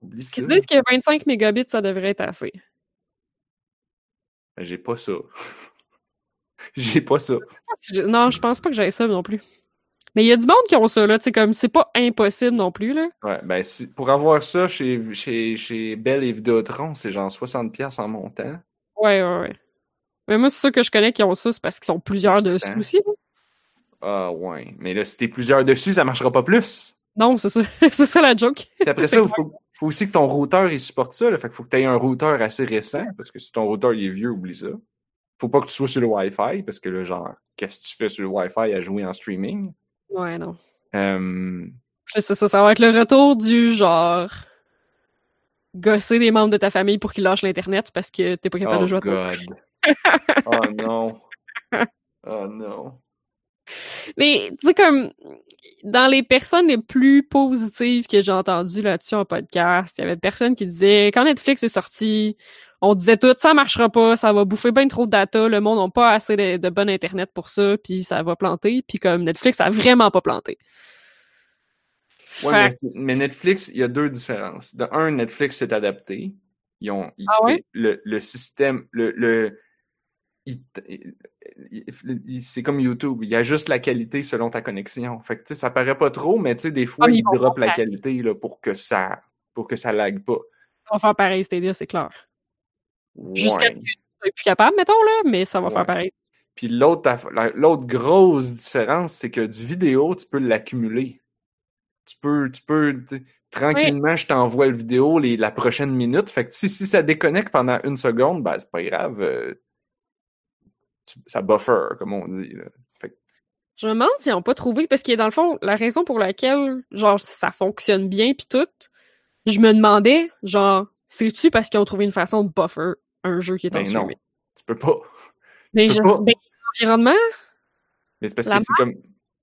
Oublie ça. Qu'ils disent que 25 mégabits, ça devrait être assez. Ben, J'ai pas ça. J'ai pas ça. Non, je pense pas que j'aille ça non plus. Mais il y a du monde qui ont ça, là, sais, comme c'est pas impossible non plus, là. Ouais, ben si, pour avoir ça chez, chez, chez Bell et Vidéotron, c'est genre 60$ en montant. Ouais, ouais, ouais. Mais moi, c'est ça que je connais qui ont ça, c'est parce qu'ils sont plusieurs dessus temps. aussi. là. Ah ouais. Mais là, si t'es plusieurs dessus, ça marchera pas plus. Non, c'est ça. c'est ça la joke. Puis après ça, il faut, faut aussi que ton routeur il supporte ça. Là. Fait qu'il faut que tu aies un routeur assez récent, parce que si ton routeur il est vieux, oublie ça. Faut pas que tu sois sur le Wi-Fi, parce que là, genre, qu'est-ce que tu fais sur le Wi-Fi à jouer en streaming? Ouais, non. Euh, ça, ça, ça va être le retour du genre gosser des membres de ta famille pour qu'ils lâchent l'Internet parce que t'es pas capable oh de jouer à ton God. oh non. Oh non. Mais, tu sais, comme, dans les personnes les plus positives que j'ai entendues là-dessus en podcast, il y avait personne qui disait, quand Netflix est sorti, on disait tout, ça marchera pas, ça va bouffer bien trop de data, le monde n'a pas assez de, de bon Internet pour ça, puis ça va planter, puis comme Netflix a vraiment pas planté. Ouais, Fait- mais, mais Netflix, il y a deux différences. De un, Netflix s'est adapté. Ils ont, ils- Ah ouais? le, le système, le, il il- il- il- c'est comme YouTube. Il ajuste la qualité selon ta connexion. Fait que, ça paraît pas trop, mais des fois, Ah, ils ils vont drop la qualité, là, pour que ça, pour que ça lag pas. Ça va faire pareil, c'est clair. Jusqu'à ce que tu sois plus capable, mettons, là, mais ça va Ouais. faire pareil. Puis l'autre, l'autre grosse différence, c'est que du vidéo, tu peux l'accumuler. Tu peux, tu peux, tranquillement, je t'envoie le vidéo les, la prochaine minute. Fait que si, si ça déconnecte pendant une seconde, ben, c'est pas grave. euh, tu- ça buffer, comme on dit. là. Fait que- Je me demande s'ils n'ont pas trouvé, parce que dans le fond, la raison pour laquelle, genre, ça fonctionne bien pis tout, je me demandais, genre, c'est-tu parce qu'ils ont trouvé une façon de buffer un jeu qui est en ben non, streaming? tu peux pas. Mais peux je ben, l'environnement, Mais c'est parce La que c'est comme.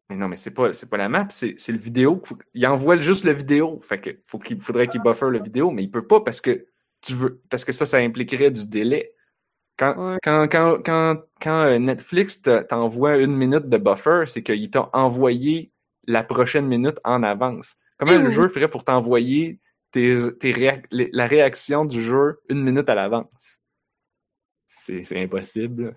Mais non, mais c'est pas, pas la map, c'est, le vidéo. Il envoie juste le vidéo. Fait que faut qu'il faudrait qu'il buffer le vidéo, mais il peut pas parce que tu veux. Parce que ça, ça impliquerait du délai. Quand, Ouais. quand, quand, quand, quand euh, Netflix te- t'envoie une minute de buffer, c'est qu'il t'a envoyé la prochaine minute en avance. Comment le jeu ferait pour t'envoyer tes, tes la réaction du jeu une minute à l'avance? C'est, impossible.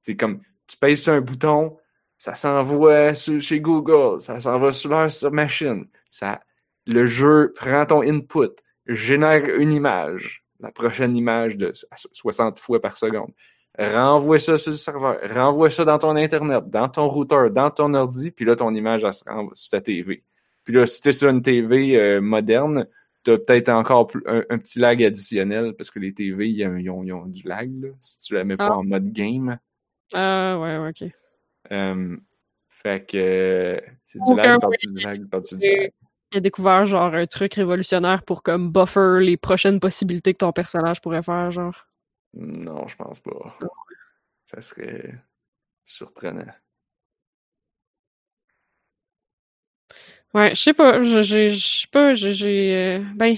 C'est comme tu pèses sur un bouton, ça s'envoie chez Google, ça s'envoie sur leur machine. Ça, le jeu prend ton input, génère une image, la prochaine image de so- 60 fois par seconde. Renvoie ça sur le serveur, renvoie ça dans ton Internet, dans ton routeur, dans ton ordi, puis là, ton image, elle se rend sur ta TV. Puis là, si t'es sur une TV euh, moderne, t'as peut-être encore plus- un, un petit lag additionnel, parce que les TV, ils ont, ils ont- ils ont du lag, là, si tu la mets pas Ah. en mode game. ah, ouais, ouais, ok. Fait que euh, c'est du lag, par-dessus du lag, par-dessus du lag. Il a découvert, genre, un truc révolutionnaire pour, comme, buffer les prochaines possibilités que ton personnage pourrait faire, genre. Non, je pense pas. Ça serait surprenant. Ouais, je sais pas, je j'ai- je sais pas, j'ai- j'ai... euh, ben...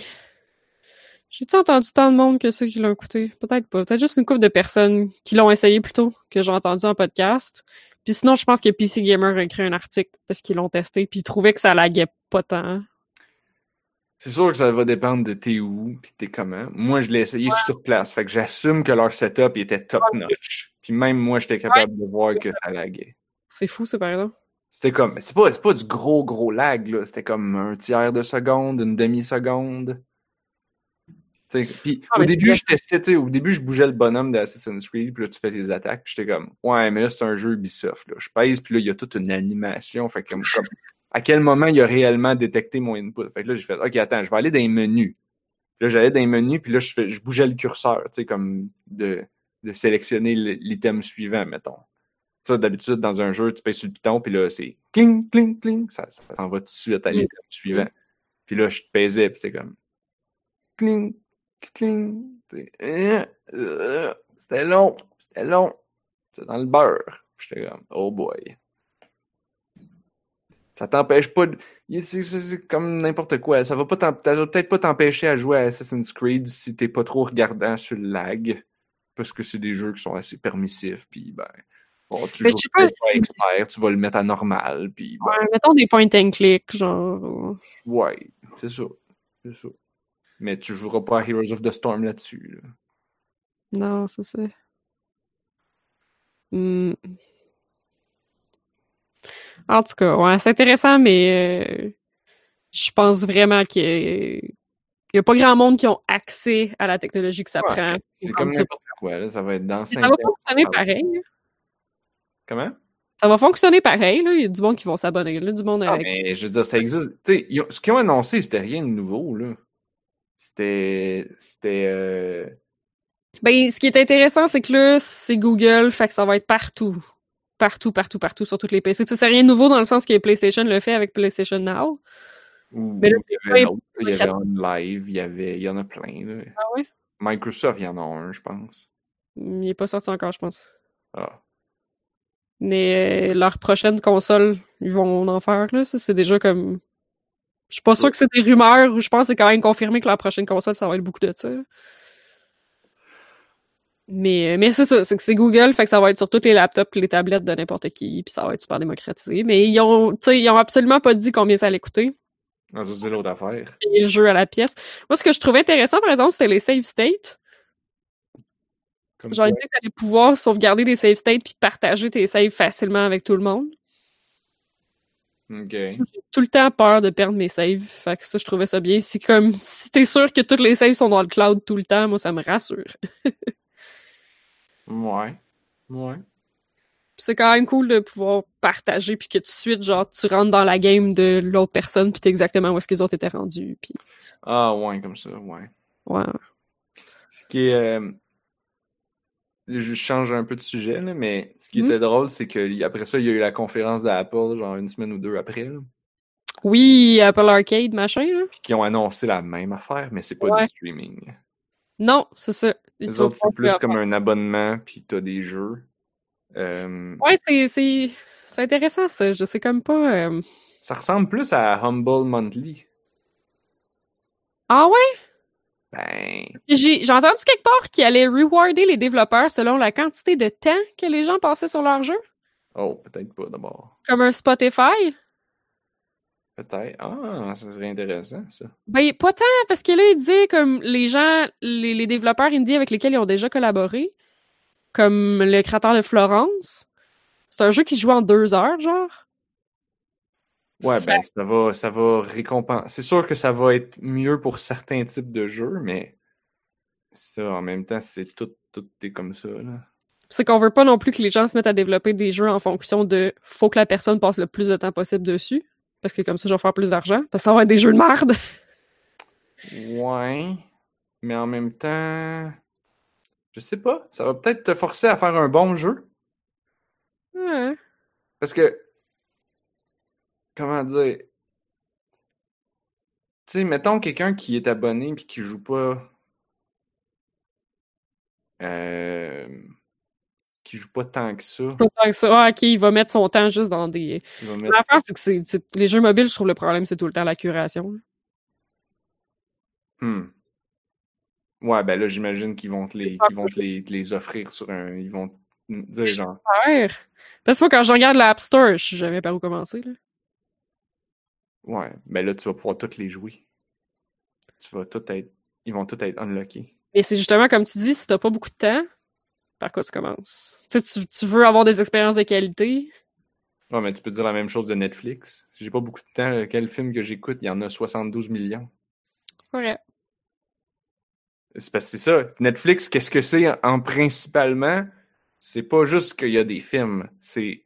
J'ai-tu entendu tant de monde que ça qui l'ont écouté? Peut-être pas. Peut-être juste une couple de personnes qui l'ont essayé plutôt, que j'ai entendu en podcast. Puis sinon, je pense que PC Gamer a écrit un article parce qu'ils l'ont testé, puis ils trouvaient que ça laguait pas tant. C'est sûr que ça va dépendre de t'es où pis t'es comment. Moi, je l'ai essayé sur place, fait que j'assume que leur setup était top notch. Puis même moi, j'étais capable de voir que ça laguait. C'est fou, ça, par exemple. C'était comme, c'est pas, c'est pas du gros gros lag là. C'était comme un tiers de seconde, une demi seconde. T'sais, Puis Ah, au début, je testais, tu sais, au début, je bougeais le bonhomme de Assassin's Creed, puis là, tu fais tes attaques, puis j'étais comme, ouais, mais là, c'est un jeu Ubisoft, là. Je pèse, puis là, il y a toute une animation, fait que, comme, à quel moment il a réellement détecté mon input? Fait que là, j'ai fait, ok, attends, je vais aller dans les menus. Puis là, j'allais dans les menus, puis là, je, fais, je bougeais le curseur, tu sais, comme de, de sélectionner l'item suivant, mettons. Ça, d'habitude, dans un jeu, tu pèses sur le piton, puis là, c'est cling, cling, cling, ça, ça s'en va tout de suite à Mm. l'item suivant. Puis là, je pesais, puis c'était comme cling, cling. sais, euh, C'était long, c'était long. C'était dans le beurre. Puis J'étais comme, oh boy. Ça t'empêche pas de. C'est c'est- c'est comme n'importe quoi. Ça va pas t'en- ça va peut-être pas t'empêcher à jouer à Assassin's Creed si t'es pas trop regardant sur le lag. Parce que c'est des jeux qui sont assez permissifs. Puis ben. Bon, tu pas si- expert, tu vas le mettre à normal. Puis ben, Ouais, mettons des point and click, genre. Ouais, c'est ça. C'est ça. Mais tu joueras pas à Heroes of the Storm là-dessus. là. Non, c'est ça. Hmm. En tout cas, ouais, c'est intéressant, mais euh, je pense vraiment qu'il n'y a pas grand monde qui ont accès à la technologie que ça Ouais, prend. C'est comme n'importe quoi, là. Ça va être dans Mais 5 Ça ans. va fonctionner ça va- pareil. Comment? Ça va fonctionner pareil. Là. Il y a du monde qui vont s'abonner. Là, du monde Ah, avec. mais je veux dire, ça existe. Tu sais, ils ont- ce qu'ils ont annoncé, c'était rien de nouveau, là. C'était. C'était. euh, Ben, ce qui est intéressant, c'est que là, c'est Google, fait que ça va être partout. Partout, partout, partout, sur toutes les PC. C'est rien de nouveau dans le sens que PlayStation le fait avec PlayStation Now. Mais là, il y avait il y avait On Live, il y avait. Il y en a plein, là. Ah ouais? Microsoft, il y en a un, je pense. Il est pas sorti encore, je pense. Ah. Mais euh, leur prochaine console, ils vont en faire, là. Ça, c'est déjà comme. Je suis pas sûre que c'est des rumeurs ou je pense que c'est quand même confirmé que leur prochaine console, ça va être beaucoup de ça. Mais, mais c'est ça, c'est que c'est Google, fait que ça va être sur tous les laptops, les tablettes de n'importe qui, puis ça va être super démocratisé. Mais ils ont, ils ont absolument pas dit combien ça allait coûter. Ah, c'est l'autre affaire. payer le jeu à la pièce. Moi, ce que je trouvais intéressant, par exemple, c'était les save states. Comme Genre, l'idée que t'allais pouvoir sauvegarder des save states puis partager tes saves facilement avec tout le monde. Ok. J'ai tout le temps peur de perdre mes saves. Fait que ça, je trouvais ça bien. Si comme si t'es sûr que toutes les saves sont dans le cloud tout le temps, moi, ça me rassure. Ouais. Ouais. C'est quand même cool de pouvoir partager puis que tout de suite, genre, tu rentres dans la game de l'autre personne puis t'es exactement où est-ce que les autres étaient rendus. Puis, Ah, ouais, comme ça, ouais. ouais. Ce qui est. euh, Je change un peu de sujet, là, mais ce qui Mhm. était drôle, c'est que après ça, il y a eu la conférence d'Apple, genre une semaine ou deux après, là, Oui, Apple Arcade, machin, là. puis qui ont annoncé la même affaire, mais c'est pas Ouais. du streaming. Non, c'est ça. Ils Les autres, c'est plus comme un abonnement, puis t'as des jeux. Euh, Ouais, c'est intéressant, ça. Je sais comme pas. euh, Ça ressemble plus à Humble Monthly. Ah ouais? Ben, J'ai, entendu quelque part qu'ils allaient rewarder les développeurs selon la quantité de temps que les gens passaient sur leur jeu. oh, peut-être pas d'abord. Comme un Spotify. Peut-être. Ah, ça serait intéressant, ça. Ben, pas tant, parce que là, il disait comme les gens, les, les développeurs indie avec lesquels ils ont déjà collaboré, comme le créateur de Florence. C'est un jeu qui se joue en deux heures, genre. Ouais, ben, ça va, ça va récompenser. C'est sûr que ça va être mieux pour certains types de jeux, mais ça, en même temps, c'est tout, tout est comme ça, là. C'est qu'on veut pas non plus que les gens se mettent à développer des jeux en fonction de faut que la personne passe le plus de temps possible dessus. Parce que comme ça, je vais faire plus d'argent. Parce que ça va être des jeux de merde. Ouais, mais en même temps, je sais pas, ça va peut-être te forcer à faire un bon jeu. Ouais. Parce que, comment dire, tu sais, mettons quelqu'un qui est abonné puis qui joue pas, euh, qui joue pas tant que ça, Pas tant que ça. Ah, ok, il va mettre son temps juste dans des. mettre, L'affaire, c'est que c'est, c'est- les jeux mobiles, je trouve le problème, c'est tout le temps la curation. Hmm. Ouais, ben là, j'imagine qu'ils vont te les, vont te les, te les offrir sur un, ils vont dire genre. Parce que moi, quand je regarde l'App Store, je sais jamais par où commencer. Là. Ouais, ben là, tu vas pouvoir toutes les jouer. Tu vas tout être, ils vont tout être unlockés. Et c'est justement comme tu dis, si t'as pas beaucoup de temps, par quoi tu commences? Tu sais, tu, veux avoir des expériences de qualité? Ouais, mais tu peux dire la même chose de Netflix. J'ai pas beaucoup de temps. Quel film que j'écoute, il y en a 72 millions. Ouais. C'est parce que c'est ça. Netflix, qu'est-ce que c'est en principalement? C'est pas juste qu'il y a des films. C'est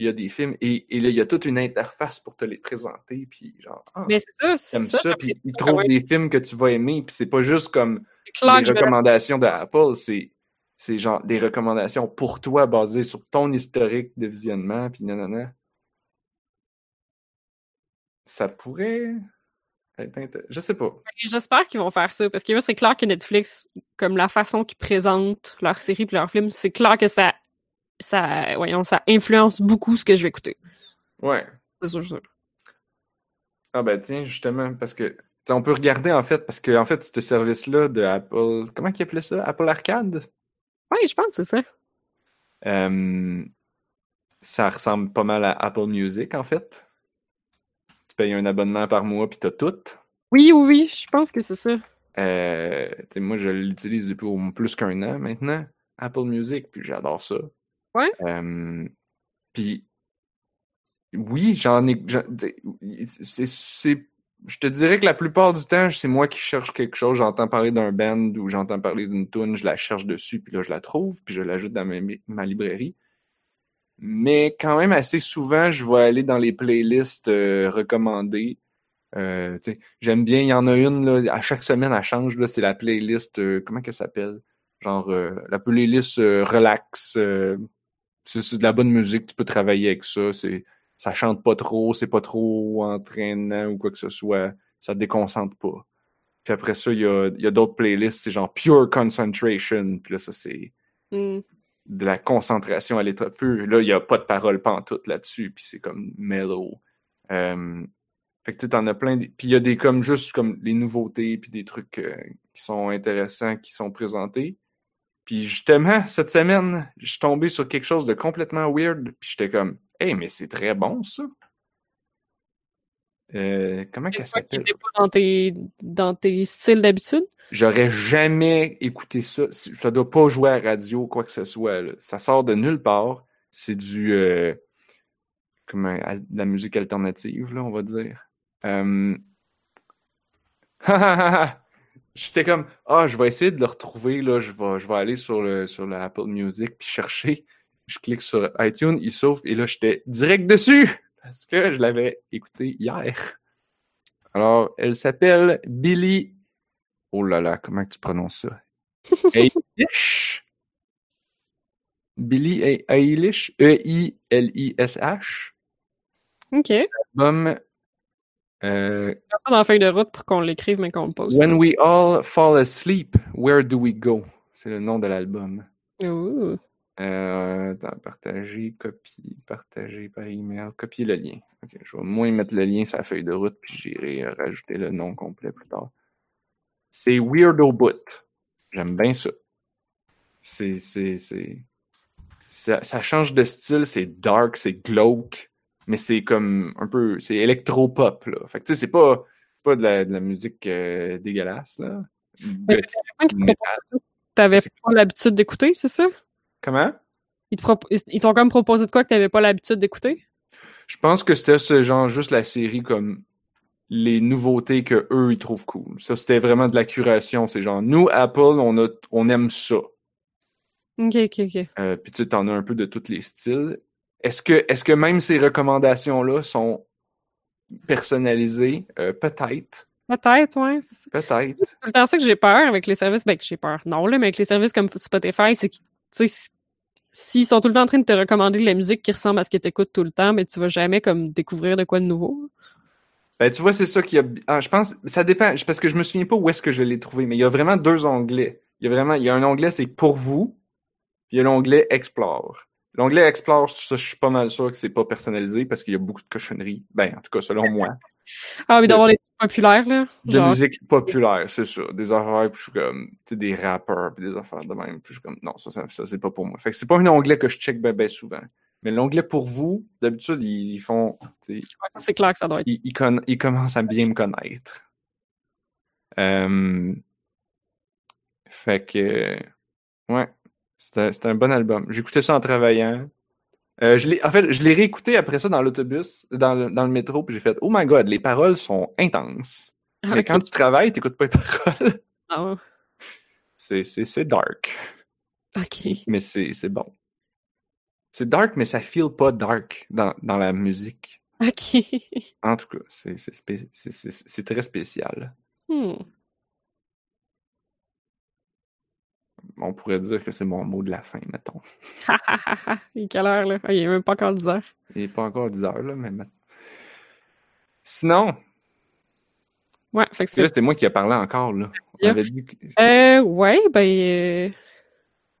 il y a des films et, et là, il y a toute une interface pour te les présenter. Puis genre, ah, Mais c'est ça, t'aimes ça. puis ils trouvent ouais. des films que tu vas aimer. Puis c'est pas juste comme des recommandations de Apple, c'est c'est genre des recommandations pour toi basées sur ton historique de visionnement, puis nanana. Ça pourrait être Je sais pas. J'espère qu'ils vont faire ça, parce que c'est clair que Netflix, comme la façon qu'ils présentent leurs séries et leurs films, c'est clair que ça, ça, voyons, ça influence beaucoup ce que je vais écouter. Ouais. C'est sûr, sûr. Ah ben tiens, justement, parce que on peut regarder en fait, parce que en fait, ce service-là de Apple, comment ils appelaient ça? Apple Arcade? Oui, je pense que c'est ça. Euh, ça ressemble pas mal à Apple Music, en fait. Tu payes un abonnement par mois, puis t'as tout. Oui, oui, oui, je pense que c'est ça. Euh, moi, je l'utilise depuis plus qu'un an maintenant, Apple Music, puis j'adore ça. Ouais. Puis Oui, j'en ai. je te dirais que la plupart du temps, c'est moi qui cherche quelque chose. J'entends parler d'un band ou j'entends parler d'une tune, je la cherche dessus, puis là, je la trouve, puis je l'ajoute dans ma, librairie. Mais quand même, assez souvent, je vais aller dans les playlists euh, recommandées. Euh, J'aime bien, il y en a une, à chaque semaine, elle change. C'est la playlist, euh, comment qu'elle s'appelle? Genre, la playlist relax. C'est c'est de la bonne musique, tu peux travailler avec ça. C'est ça chante pas trop, c'est pas trop entraînant ou quoi que ce soit. Ça te déconcentre pas. Puis après ça, il y a, il y a d'autres playlists, c'est genre Pure Concentration. Puis là, ça, c'est Hmm. de la concentration à l'état pur. Là, il n'y a pas de parole pantoute là-dessus, puis c'est comme mellow. Euh, fait que tu sais, t'en as plein. Puis il y a des comme juste comme les nouveautés, puis des trucs euh, qui sont intéressants, qui sont présentés. Puis justement, cette semaine, je suis tombé sur quelque chose de complètement weird, puis j'étais comme, hey, mais c'est très bon ça. Euh, comment qu'elle s'appelle? pas dans tes, dans tes styles d'habitude? J'aurais jamais écouté ça. Ça doit pas jouer à la radio, quoi que ce soit. là. Ça sort de nulle part. C'est du euh, comment de la musique alternative, là, on va dire. Euh... J'étais comme Ah, je vais essayer de le retrouver, là. Je vais, je vais aller sur le sur le Apple Music puis chercher. Je clique sur iTunes, il s'ouvre, et là, j'étais direct dessus! Parce que je l'avais écouté hier. Alors, elle s'appelle Billy Oh là là, comment tu prononces ça? Eilish? Billy E- Eilish? E E-I-L-I-S-H? OK. Mets Album euh, ça dans la feuille de route pour qu'on l'écrive, mais qu'on le poste. When We All Fall Asleep, Where Do We Go? C'est le nom de l'album. Euh, attends, partager, copier, partager par email, copier le lien. Ok, je vais moins mettre le lien sur la feuille de route, puis j'irai euh, rajouter le nom complet plus tard. C'est Weirdo Boot. J'aime bien ça. C'est, c'est, c'est, ça, ça change de style, c'est dark, c'est glauque, mais c'est comme un peu, c'est électro-pop, là. Fait que tu sais, c'est pas, pas de la, de la musique euh, dégueulasse, là. Propose- T'avais pas l'habitude d'écouter, c'est ça? Comment? Ils te propo- ils t'ont comme proposé de quoi que t'avais pas l'habitude d'écouter? Je pense que c'était ce genre, juste la série comme les nouveautés que eux ils trouvent cool. Ça, c'était vraiment de la curation. C'est genre, nous, Apple, on, a, on aime ça. Ok, ok, ok. Euh, puis tu sais, t'en as un peu de tous les styles. Est-ce que, est-ce que même ces recommandations-là sont personnalisées? Euh, peut-être. Peut-être, ça. Peut-être. C'est tout le temps ça que j'ai peur avec les services. Ben, que j'ai peur. Non, là, mais avec les services comme Spotify, c'est que, tu sais, s- s'ils sont tout le temps en train de te recommander de la musique qui ressemble à ce que t'écoutes tout le temps, mais tu vas jamais, comme, découvrir de quoi de nouveau. Ben, tu vois, c'est ça qu'il y a. Ah, je pense, ça dépend, parce que je me souviens pas où est-ce que je l'ai trouvé, mais il y a vraiment deux onglets. Il y a vraiment, il y a un onglet, c'est pour vous, puis il y a l'onglet Explore. L'onglet Explore, je suis pas mal sûr que c'est pas personnalisé parce qu'il y a beaucoup de cochonneries. Ben, en tout cas, selon moi. Ah, mais De- d'avoir les trucs populaires, là. De Genre, musique populaire, c'est ça. Des affaires, puis je suis comme, tu sais, des rappeurs, puis des affaires de même. Puis je suis comme, non, ça, ça, ça, c'est pas pour moi. Fait que c'est pas un onglet que je check ben, ben souvent. Mais l'onglet pour vous, d'habitude, ils, ils font, tu sais, ça, c'est clair que ça doit être. il, il, con- il commence à bien me connaître. Euh, fait que, ouais, c'était c'était un bon album. J'écoutais ça en travaillant. Euh, je en fait, je l'ai réécouté après ça dans l'autobus, dans le, dans le métro, puis j'ai fait, oh my god, les paroles sont intenses. Mais quand tu travailles, t'écoutes pas les paroles. Ah, C'est, c'est, c'est dark. ok. Mais c'est, c'est bon. C'est dark, mais ça feel pas dark dans, dans la musique. Ok. En tout cas, c'est, c'est, spé- c'est, c'est- c'est très spécial. Hmm. On pourrait dire que c'est mon mot de la fin, mettons. Il est quelle heure, là? Ah, il est même pas encore 10 heures. Il n'est pas encore 10 heures, là, mais maintenant. Sinon, Ouais, fait que là, c'était. moi qui ai parlé encore, là. On Yeah. avait dit que- Euh, ouais, ben. euh,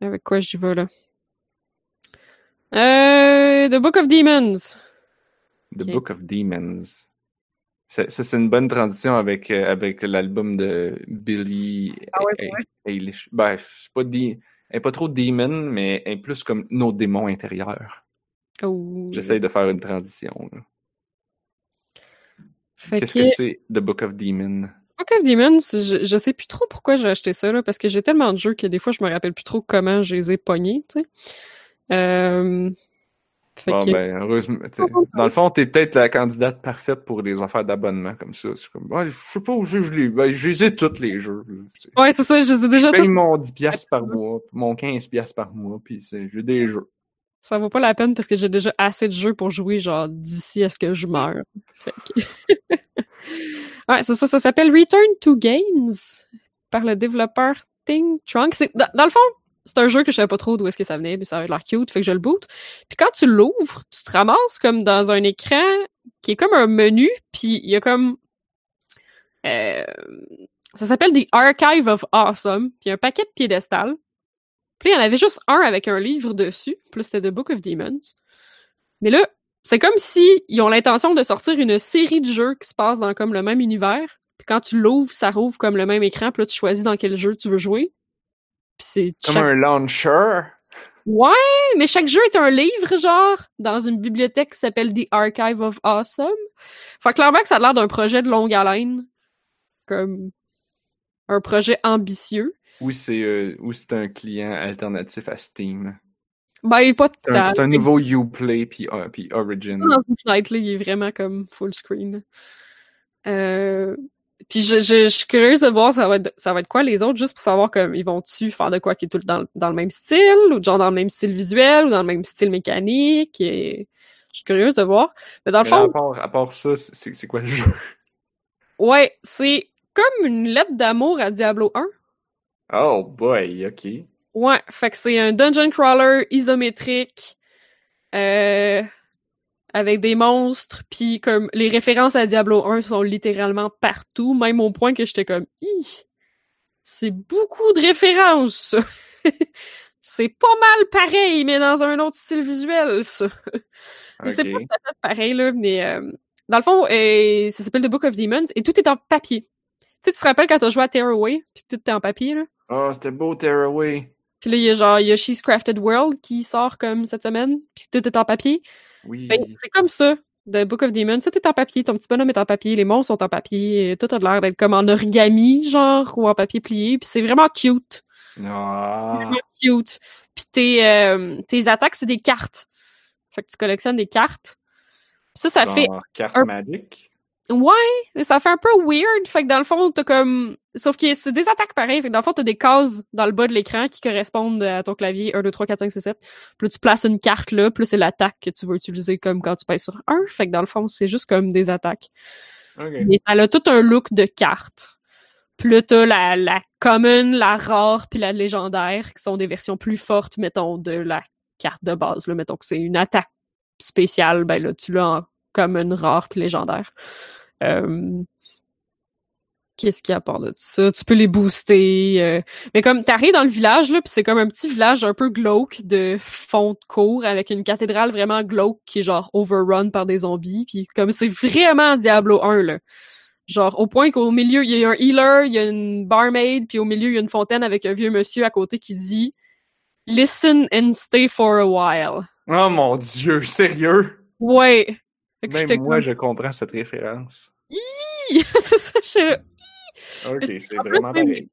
Avec quoi j'y vais, là? Euh. The Book of Demons. The Ok. Book of Demons. Ça, ça, c'est une bonne transition avec, euh, avec l'album de Billy Ah ouais, Eilish. ouais. Eilish. Ben, c'est pas, di- elle est pas trop demon, mais elle est plus comme nos démons intérieurs. Oh. J'essaye de faire une transition. Qu'est-ce que- que c'est The Book of Demons? Book of Demons, je, je sais plus trop pourquoi j'ai acheté ça, là, parce que j'ai tellement de jeux que des fois, je me rappelle plus trop comment je les ai pognés, tu sais. Euh, Fait Bon, que- ben, heureusement. Dans le fond, t'es peut-être la candidate parfaite pour les affaires d'abonnement comme ça. C'est comme, je sais pas où je les. Ben, je les ai tous les jeux. C'est- Ouais, c'est ça, je les ai déjà Je paye tous. mon 10$ piastres par mois, mon 15$ piastres par mois, puis c'est- j'ai des jeux. Ça vaut pas la peine parce que j'ai déjà assez de jeux pour jouer, genre, d'ici à ce que je. Fait que- ouais, c'est ça, ça s'appelle Return to Games par le développeur Think Trunk. C'est, dans, dans le fond, c'est un jeu que je savais pas trop d'où est-ce que ça venait, mais ça avait l'air cute, fait que je le boot. Puis quand tu l'ouvres, tu te ramasses comme dans un écran qui est comme un menu, puis il y a comme... euh, ça s'appelle The Archive of Awesome, puis il y a un paquet de piédestals. Puis il y en avait juste un avec un livre dessus. Là, c'était The Book of Demons. Mais là, c'est comme si ils ont l'intention de sortir une série de jeux qui se passent dans comme le même univers. Puis quand tu l'ouvres, ça rouvre comme le même écran. Puis là, tu choisis dans quel jeu tu veux jouer. C'est Comme chaque- un launcher? Ouais, mais chaque jeu est un livre, genre, dans une bibliothèque qui s'appelle The Archive of Awesome. Fait clairement que ça a l'air d'un projet de longue haleine. Comme un projet ambitieux. Ou c'est euh, un client alternatif à Steam? Ben, pas C'est un, un nouveau Uplay puis, euh, puis Origin. dans une fenêtre, là, il est vraiment comme full screen. Euh, puis je, je, je suis curieuse de voir ça va, être, ça va être quoi les autres, juste pour savoir comme ils vont-tu faire de quoi qui est tout le- dans, dans le même style, ou genre dans le même style visuel, ou dans le même style mécanique. Et... Je suis curieuse de voir. Mais dans le Mais là, à, fond, part, à part ça, c'est c'est quoi le jeu? ouais, c'est comme une lettre d'amour à Diablo 1. Oh boy, ok. Ouais, fait que c'est un dungeon crawler isométrique euh, avec des monstres, puis comme les références à Diablo 1 sont littéralement partout, même au point que j'étais comme c'est beaucoup de références. c'est pas mal pareil, mais dans un autre style visuel, ça. C'est pas tout à fait pareil, là, mais euh, dans le fond, euh, ça s'appelle The Book of Demons et tout est en papier. Tu sais, tu te rappelles quand t'as joué à Tearaway, puis tout est en papier, là? Oh, c'était beau Tearaway. Puis là, il y a genre Yoshi's Crafted World qui sort comme cette semaine, puis tout est en papier. Oui. Ben, c'est comme ça, The Book of Demons. Tout est en papier, ton petit bonhomme est en papier, les monstres sont en papier, et tout a l'air d'être comme en origami, genre, ou en papier plié, puis c'est vraiment cute. Ah. Vraiment cute. Puis tes, euh, tes attaques, c'est des cartes. Fait que tu collectionnes des cartes. Puis ça, ça fait carte un- magique. Ouais, mais ça fait un peu weird. Fait que dans le fond, t'as comme. Sauf que c'est des attaques pareilles. Fait que dans le fond, t'as des cases dans le bas de l'écran qui correspondent à ton clavier 1, 2, 3, 4, 5, 6, 7. Puis là, tu places une carte là. Puis là, c'est l'attaque que tu veux utiliser comme quand tu pèses sur 1. Fait que dans le fond, c'est juste comme des attaques. Mais elle a tout un look de carte. Puis là, t'as la, la common, la rare, puis la légendaire, qui sont des versions plus fortes, mettons, de la carte de base. Là. Mettons que c'est une attaque spéciale, ben là, tu l'as en common, rare, puis légendaire. Euh, Qu'est-ce qu'il y a à part de ça? Tu peux les booster. euh, Mais comme t'arrives dans le village, là, puis c'est comme un petit village un peu glauque de fond de cour avec une cathédrale vraiment glauque qui est genre overrun par des zombies. Puis comme c'est vraiment Diablo 1, là. Genre au point qu'au milieu, il y a un healer, il y a une barmaid, puis au milieu, il y a une fontaine avec un vieux monsieur à côté qui dit « Listen and stay for a while Oh mon dieu, sérieux? ». Ouais. Même moi, comme, je comprends cette référence. c'est ça, là. Ok, c'est en plus, vraiment pareil.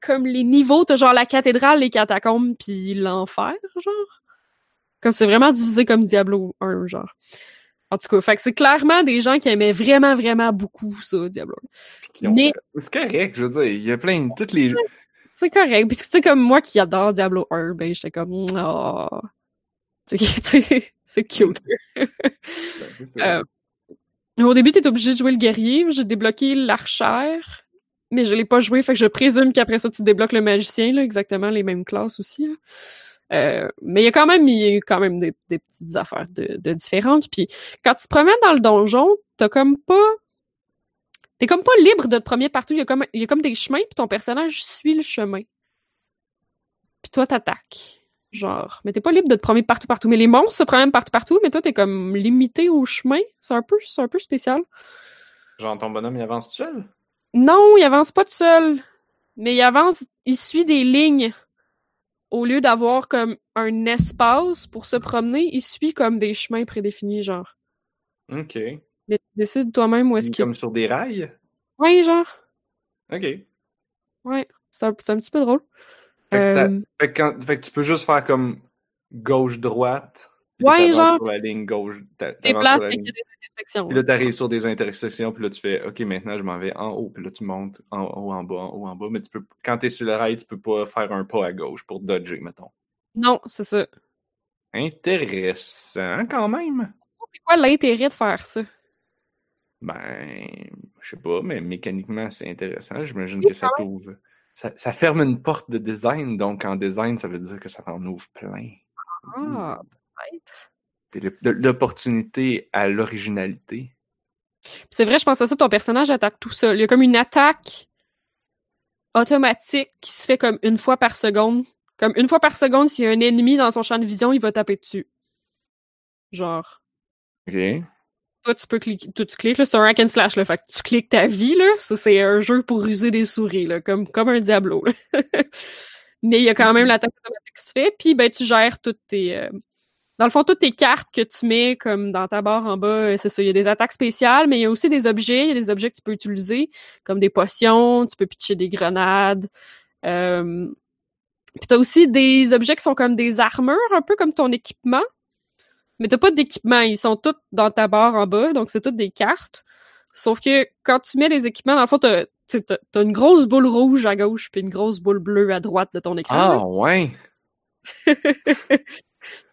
comme les niveaux, t'as genre la cathédrale, les catacombes, puis l'enfer, genre. Comme c'est vraiment divisé comme Diablo 1, genre. En tout cas, fait que c'est clairement des gens qui aimaient vraiment, vraiment beaucoup ça, Diablo 1. Puis qu'ils ont Mais- C'est correct, je veux dire, il y a plein de toutes les. C'est correct. Puis tu sais, comme moi qui adore Diablo 1, ben j'étais comme, oh. Tu sais, tu sais, c'est cute. Ben. Euh, au début, t'es obligé de jouer le guerrier. J'ai débloqué l'archère, mais je l'ai pas joué, fait que je présume qu'après ça, tu débloques le magicien, là, exactement les mêmes classes aussi. là. Euh, mais il y a quand même, il y a quand même des, des petites affaires de, de différentes. Puis quand tu te promènes dans le donjon, t'as comme pas, t'es comme pas libre de te promener partout. Il y a comme, il y a comme des chemins, puis ton personnage suit le chemin. Puis toi, t'attaques. Genre, mais t'es pas libre de te promener partout, partout. Mais les monstres se promènent partout, partout, mais toi, t'es comme limité au chemin. C'est un peu, c'est un peu spécial. Genre, ton bonhomme, il avance tout seul? Non, il avance pas tout seul. Mais il avance, il suit des lignes. Au lieu d'avoir comme un espace pour se promener, il suit comme des chemins prédéfinis, genre. Ok. Mais tu décides toi-même où est-ce qu'il... Comme sur des rails? Ouais, genre. Ok. Ouais. C'est un, c'est un petit peu drôle. Que, Euh, fait que quand- fait que tu peux juste faire comme gauche-droite. Ouais, genre- sur la ligne gauche. avec ligne- des intersections. Puis là, t'arrives sur des intersections, puis là, tu fais, OK, maintenant, je m'en vais en haut, puis là, tu montes en haut, en bas, en haut, en bas. Mais tu peux, quand t'es sur le rail, tu peux pas faire un pas à gauche pour dodger, mettons. Non, c'est ça. Intéressant, quand même. C'est quoi l'intérêt de faire ça? Ben, je sais pas, mais mécaniquement, c'est intéressant. J'imagine Oui, que ça t'ouvre. Ça, ça ferme une porte de design, donc en design, ça veut dire que ça t'en ouvre plein. Ah, peut-être. Le- de- l'opportunité à l'originalité. Puis C'est vrai, je pense à ça, ton personnage attaque tout seul. Il y a comme une attaque automatique qui se fait comme une fois par seconde. Comme une fois par seconde, s'il y a un ennemi dans son champ de vision, il va taper dessus. Genre. OK? Toi, tu peux cliquer. Tu cliques, là, c'est un hack and slash, là. Fait que tu cliques ta vie, là. Ça, c'est un jeu pour user des souris, là. Comme, comme un Diablo, là. Mais il y a quand même Mhm. l'attaque automatique qui se fait. Puis, ben, tu gères toutes tes. euh, Dans le fond, toutes tes cartes que tu mets comme dans ta barre en bas, c'est ça. Il y a des attaques spéciales, mais il y a aussi des objets. Il y a des objets que tu peux utiliser, comme des potions, tu peux pitcher des grenades. Euh... Puis t'as aussi des objets qui sont comme des armures, un peu comme ton équipement. Mais t'as pas d'équipement, ils sont tous dans ta barre en bas, donc c'est toutes des cartes. Sauf que quand tu mets les équipements, dans le fond, t'as, une grosse boule rouge à gauche puis une grosse boule bleue à droite de ton écran. Ah, ouais!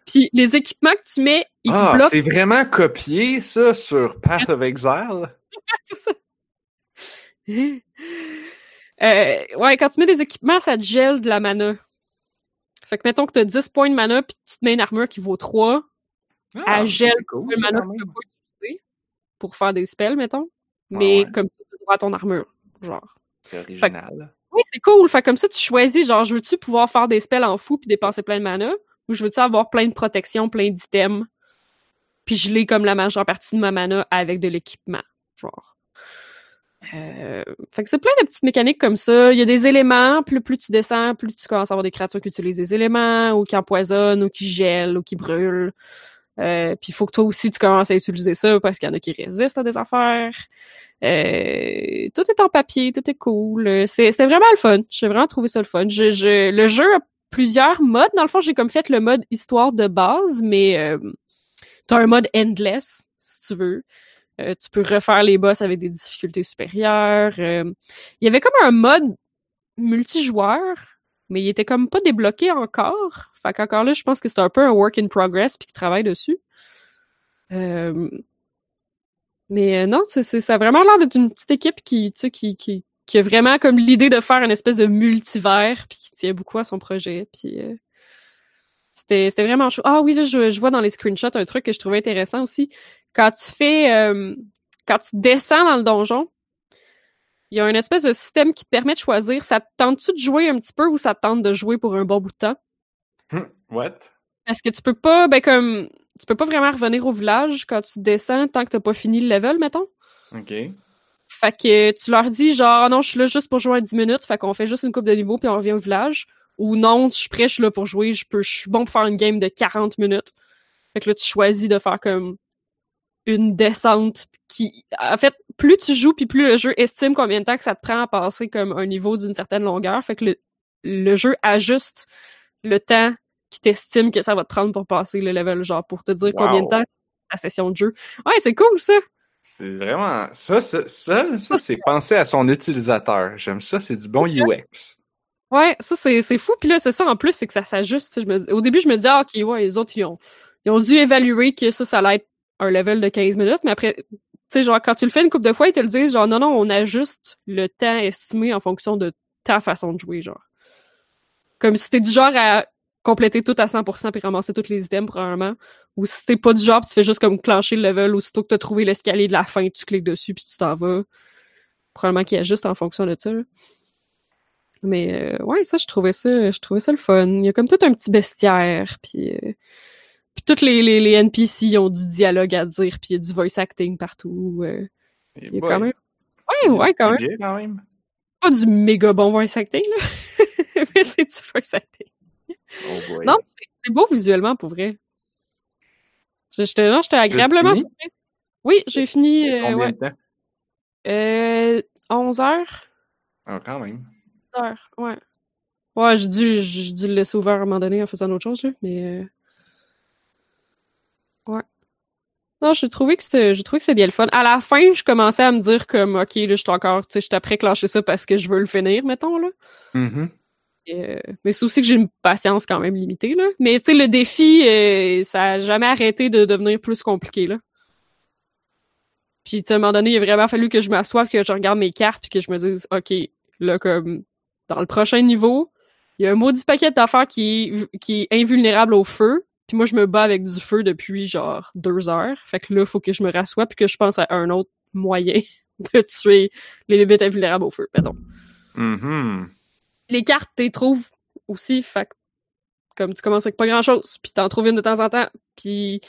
Puis les équipements que tu mets, ils Ah, bloquent. c'est vraiment copié, ça, sur Path of Exile? c'est ça. Euh, ouais, quand tu mets des équipements, ça te gèle de la mana. Fait que mettons que t'as 10 points de mana puis tu te mets une armure qui vaut 3, Ah, elle gèle cool, le mana que tu peux pas utiliser pour faire des spells, mettons. Mais ouais. comme ça, tu droit à ton armure. Genre. C'est original. Oui, c'est cool. Fait comme ça, tu choisis, genre, je veux-tu pouvoir faire des spells en fou puis dépenser plein de mana, ou je veux-tu avoir plein de protection, plein d'items, puis je l'ai comme la majeure partie de ma mana avec de l'équipement, genre. Euh, fait que c'est plein de petites mécaniques comme ça. Il y a des éléments, plus, plus tu descends, plus tu commences à avoir des créatures qui utilisent des éléments, ou qui empoisonnent, ou qui gèlent, ou qui brûlent. Euh, puis il faut que toi aussi tu commences à utiliser ça parce qu'il y en a qui résistent à des affaires. Euh, tout est en papier, tout est cool. C'était c'était vraiment le fun. J'ai vraiment trouvé ça le fun. Je, je, le jeu a plusieurs modes. Dans le fond, j'ai comme fait le mode histoire de base, mais euh, t'as un mode endless, si tu veux. Euh, tu peux refaire les boss avec des difficultés supérieures. Euh, il y avait comme un mode multijoueur, mais il était comme pas débloqué encore. Fait qu'encore là, je pense que c'est un peu un work in progress puis qu'ils travaillent dessus. Euh, mais euh, non, c'est, ça a vraiment l'air d'être une petite équipe qui, qui, qui, qui a vraiment comme l'idée de faire une espèce de multivers puis qui tient beaucoup à son projet. Puis euh, c'était, c'était vraiment chaud. Ah oui, là, je, je vois dans les screenshots un truc que je trouvais intéressant aussi. Quand tu fais, quand tu descends dans le donjon, il y a une espèce de système qui te permet de choisir, ça te tente-tu de jouer un petit peu ou ça te tente de jouer pour un bon bout de temps? What? Parce que tu peux pas, ben comme, tu peux pas vraiment revenir au village quand tu descends tant que t'as pas fini le level, mettons. OK. Fait que tu leur dis genre Ah non, je suis là juste pour jouer à 10 minutes, fait qu'on fait juste une coupe de niveau puis on revient au village. Ou non, je suis prêt, je suis là pour jouer, je peux, je suis bon pour faire une game de 40 minutes. Fait que là, tu choisis de faire comme une descente qui. En fait, plus tu joues puis plus le jeu estime combien de temps que ça te prend à passer comme un niveau d'une certaine longueur. Fait que le, le jeu ajuste le temps qui t'estime que ça va te prendre pour passer le level, genre pour te dire combien de temps la session de jeu. Ouais, c'est cool ça! C'est vraiment. Ça, ça, ça, ça, c'est penser à son utilisateur. J'aime ça, c'est du bon UX. Ouais, ça c'est c'est fou. Puis là, c'est ça en plus, c'est que ça s'ajuste. me, au début, je me disais, ah, ok, ouais, les autres, ils ont, ils ont dû évaluer que ça, ça allait être un level de 15 minutes. Mais après, tu sais, genre, quand tu le fais une couple de fois, ils te le disent, genre, non, non, on ajuste le temps estimé en fonction de ta façon de jouer, genre. Comme si t'es du genre à compléter tout à 100% puis ramasser tous les items, probablement. Ou si t'es pas du genre, pis tu fais juste comme clencher le level, aussitôt que t'as trouvé l'escalier de la fin, tu cliques dessus puis tu t'en vas. Probablement qu'il ajuste en fonction de ça, là. Mais euh, ouais, ça, je trouvais ça, je trouvais ça le fun. Il y a comme tout un petit bestiaire, puis euh, puis toutes les, les, les NPC ont du dialogue à dire, puis il y a du voice acting partout. euh. Et il y a boy, quand même... Ouais, ouais, quand même. budget, quand même. Pas du méga bon voice acting, là. C'est du voice acting. Oh boy. Non, c'est- beau visuellement, pour vrai. Je- J'étais agréablement fini? surprise. Oui, j'ai fini, euh, Combien ouais, de temps? euh, 11 heures. Ah, quand même. heures, ouais. Ouais, j'ai dû, j'ai dû le laisser ouvert à un moment donné en faisant autre chose, là, mais... euh, Non, j'ai trouvé que c'était, j'ai trouvé que c'était bien le fun. À la fin, je commençais à me dire comme, ok, là, je suis encore, tu sais, je suis après clencher ça parce que je veux le finir, mettons, là. Mhm. Euh, mais c'est aussi que j'ai une patience quand même limitée, là. Mais, tu sais, le défi, euh, ça a jamais arrêté de devenir plus compliqué, là. Puis, tu à un moment donné, il a vraiment fallu que je m'assoie, que je regarde mes cartes, puis que je me dise, ok, là, comme, dans le prochain niveau, il y a un maudit paquet d'affaires qui qui est invulnérable au feu, puis moi, je me bats avec du feu depuis genre deux heures. Fait que là, il faut que je me rassoie puis que je pense à un autre moyen de tuer les limites invulnérables au feu, pardon. Les cartes, t'es trouves aussi, fait comme tu commences avec pas grand-chose, puis t'en trouves une de temps en temps, puis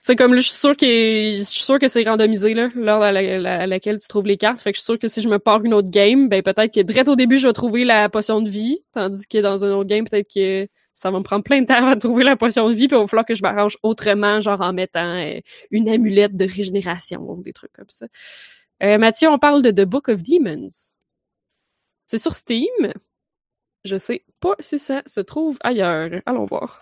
c'est comme je suis sûr que je suis sûr que c'est randomisé là, l'ordre à, la- la- à laquelle tu trouves les cartes. Fait que je suis sûr que si je me pars une autre game, ben peut-être que direct au début, je vais trouver la potion de vie, tandis que dans un autre game, peut-être que ça va me prendre plein de temps à trouver la potion de vie, puis il va falloir que je m'arrange autrement, genre en mettant euh, une amulette de régénération ou des trucs comme ça. Euh, Mathieu, on parle de The Book of Demons. C'est sur Steam. Je sais pas si ça se trouve ailleurs. Allons voir.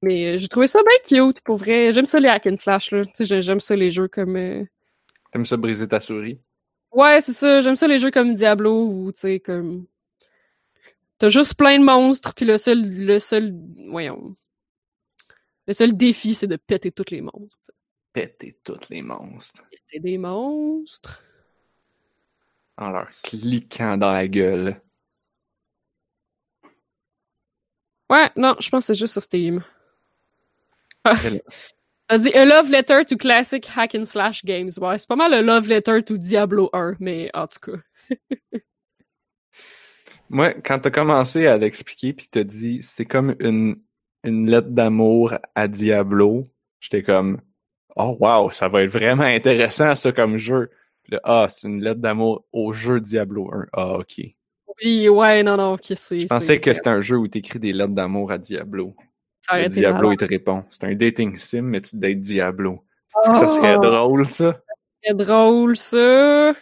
Mais euh, j'ai trouvé ça bien cute, pour vrai. J'aime ça les hack and slash, là. J'aime ça les jeux comme... euh, T'aimes ça briser ta souris? Ouais, c'est ça. J'aime ça les jeux comme Diablo ou, tu sais, comme... T'as juste plein de monstres, puis le seul... Le seul... Voyons... Le seul défi, c'est de péter tous les monstres. Péter tous les monstres. Péter des monstres... En leur cliquant dans la gueule. Ouais, non, je pense que c'est juste sur Steam. Ah. T'as dit A Love Letter to Classic Hack and Slash Games. Ouais, c'est pas mal le Love Letter to Diablo 1, mais en tout cas. Moi, quand t'as commencé à l'expliquer puis t'as dit c'est comme une, une lettre d'amour à Diablo, j'étais comme Oh wow, ça va être vraiment intéressant ça comme jeu. Puis là, ah, c'est une lettre d'amour au jeu Diablo 1. Ah, ok. Oui, ouais, non, non, ok, c'est... Je pensais que c'était un jeu où t'écris des lettres d'amour à Diablo. ça Le Diablo, malade. il te répond. C'est un dating sim, mais tu dates Diablo. C'est que ça serait Oh! drôle, ça? C'est drôle, ça.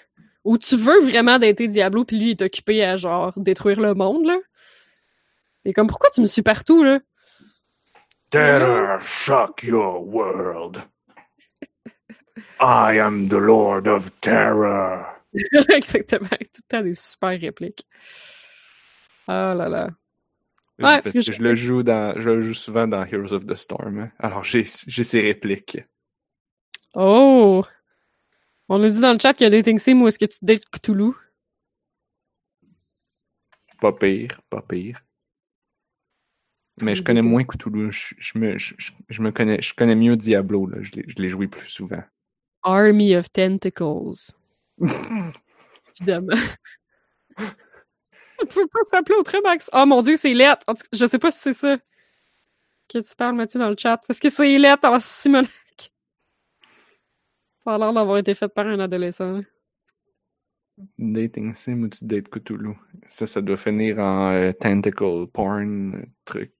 Ou tu veux vraiment dater Diablo, puis lui, il est occupé à, genre, détruire le monde, là? Et comme, pourquoi tu me suis partout, là? Terror shock your world. I am the Lord of Terror. Exactement, tout le temps des super répliques. Ah là là. Ouais, Parce puis que je- je le joue dans, je le joue souvent dans Heroes of the Storm. hein. Alors j'ai, j'ai ses répliques. Oh! On nous dit dans le chat qu'il y a dating sim où est-ce que tu dates Cthulhu? Pas pire, pas pire. Mais je connais moins Cthulhu. Je, je me, je, je- me connais, je connais mieux Diablo, là. Je l'ai, je l'ai joué plus souvent. Army of Tentacles. Évidemment. On peut pas s'appeler autrement ça. Oh mon dieu, c'est lettre. En tout cas, je sais pas si c'est ça que tu parles, Mathieu, dans le chat. Parce que c'est lettre en Simonac. Ça a l'air d'avoir été fait par un adolescent. Dating sim ou tu dates Cthulhu? Ça, ça doit finir en euh, tentacle porn euh, truc.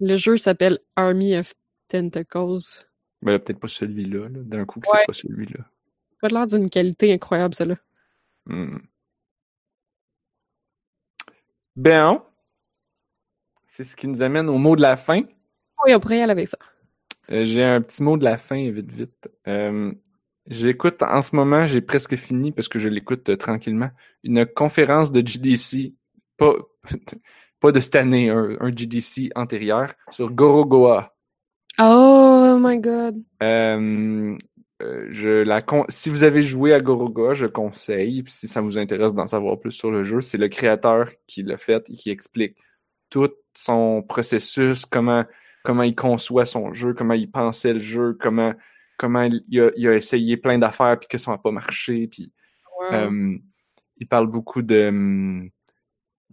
Le jeu s'appelle Army of Tentacles. Mais là, peut-être pas celui-là. là. D'un coup, que Ouais. c'est pas celui-là. Pas l'air d'une qualité incroyable, ça là. Hmm. Ben, c'est ce qui nous amène au mot de la fin. Oui, on pourrait y aller avec ça. Euh, j'ai un petit mot de la fin, vite, vite. Euh, J'écoute en ce moment, j'ai presque fini parce que je l'écoute euh, tranquillement, une conférence de GDC, pas, pas de cette année, un, un GDC antérieur, sur Gorogoa. Oh my god. Euh, euh, je la con- si vous avez joué à Gorogoa, je conseille. Puis si ça vous intéresse d'en savoir plus sur le jeu, c'est le créateur qui l'a fait et qui explique tout son processus, comment comment il conçoit son jeu, comment il pensait le jeu, comment comment il a, il a essayé plein d'affaires puis que ça n'a pas marché. Puis Wow. euh, il parle beaucoup de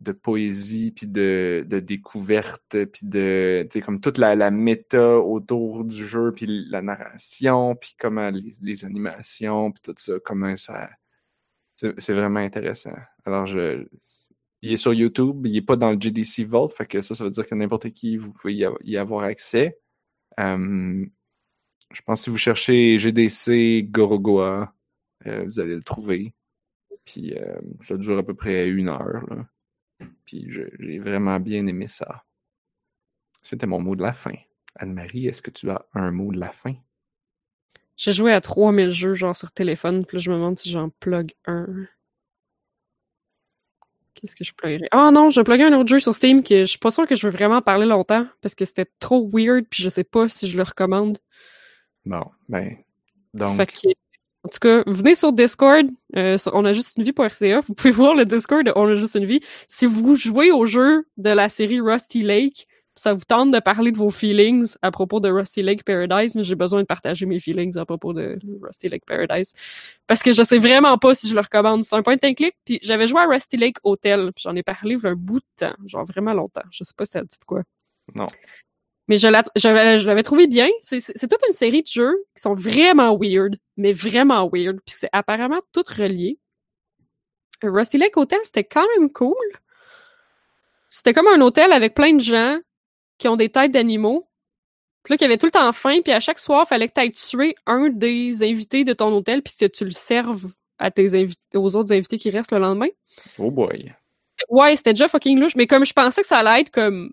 de poésie puis de, de découverte puis de tu sais comme toute la, la méta autour du jeu puis la narration puis comment les, animations puis tout ça comment ça c'est vraiment intéressant. Alors je il est sur YouTube il est pas dans le GDC Vault fait que ça ça veut dire que n'importe qui vous pouvez y, av- y avoir accès. Euh, je pense que si vous cherchez GDC Gorogoa euh, vous allez le trouver. Puis euh, ça dure à peu près une heure là. Puis j'ai vraiment bien aimé ça. C'était mon mot de la fin. Anne-Marie, est-ce que tu as un mot de la fin? J'ai joué à 3000 jeux, genre sur téléphone, puis là, je me demande si j'en plug un. Qu'est-ce que je pluguerais? Ah non, je plugué un autre jeu sur Steam que je suis pas sûre que je veux vraiment parler longtemps parce que c'était trop weird puis je sais pas si je le recommande. Bon, ben, donc, Fait que, en tout cas, venez sur Discord, euh, sur on a juste une vous pouvez voir le Discord de On a juste une vie. Si vous jouez au jeu de la série Rusty Lake, ça vous tente de parler de vos feelings à propos de Rusty Lake Paradise, mais j'ai besoin de partager mes feelings à propos de Rusty Lake Paradise. Parce que je sais vraiment pas si je le recommande. C'est un point and click, puis j'avais joué à Rusty Lake Hotel, j'en ai parlé un bout de temps, genre vraiment longtemps. Je sais pas si ça dit de quoi. non. Mais je la- je l'avais je l'avais trouvé bien. C'est c'est- c'est toute une série de jeux qui sont vraiment weird, mais vraiment weird. Puis c'est apparemment tout relié. Rusty Lake Hotel, c'était quand même cool. C'était comme un hôtel avec plein de gens qui ont des têtes d'animaux. Puis là, qui avaient tout le temps faim. Puis à chaque soir, fallait que tu ailles tuer un des invités de ton hôtel puis que tu le serves à tes aux autres invités qui restent le lendemain. Oh boy. Ouais, c'était déjà fucking louche, mais comme je pensais que ça allait être comme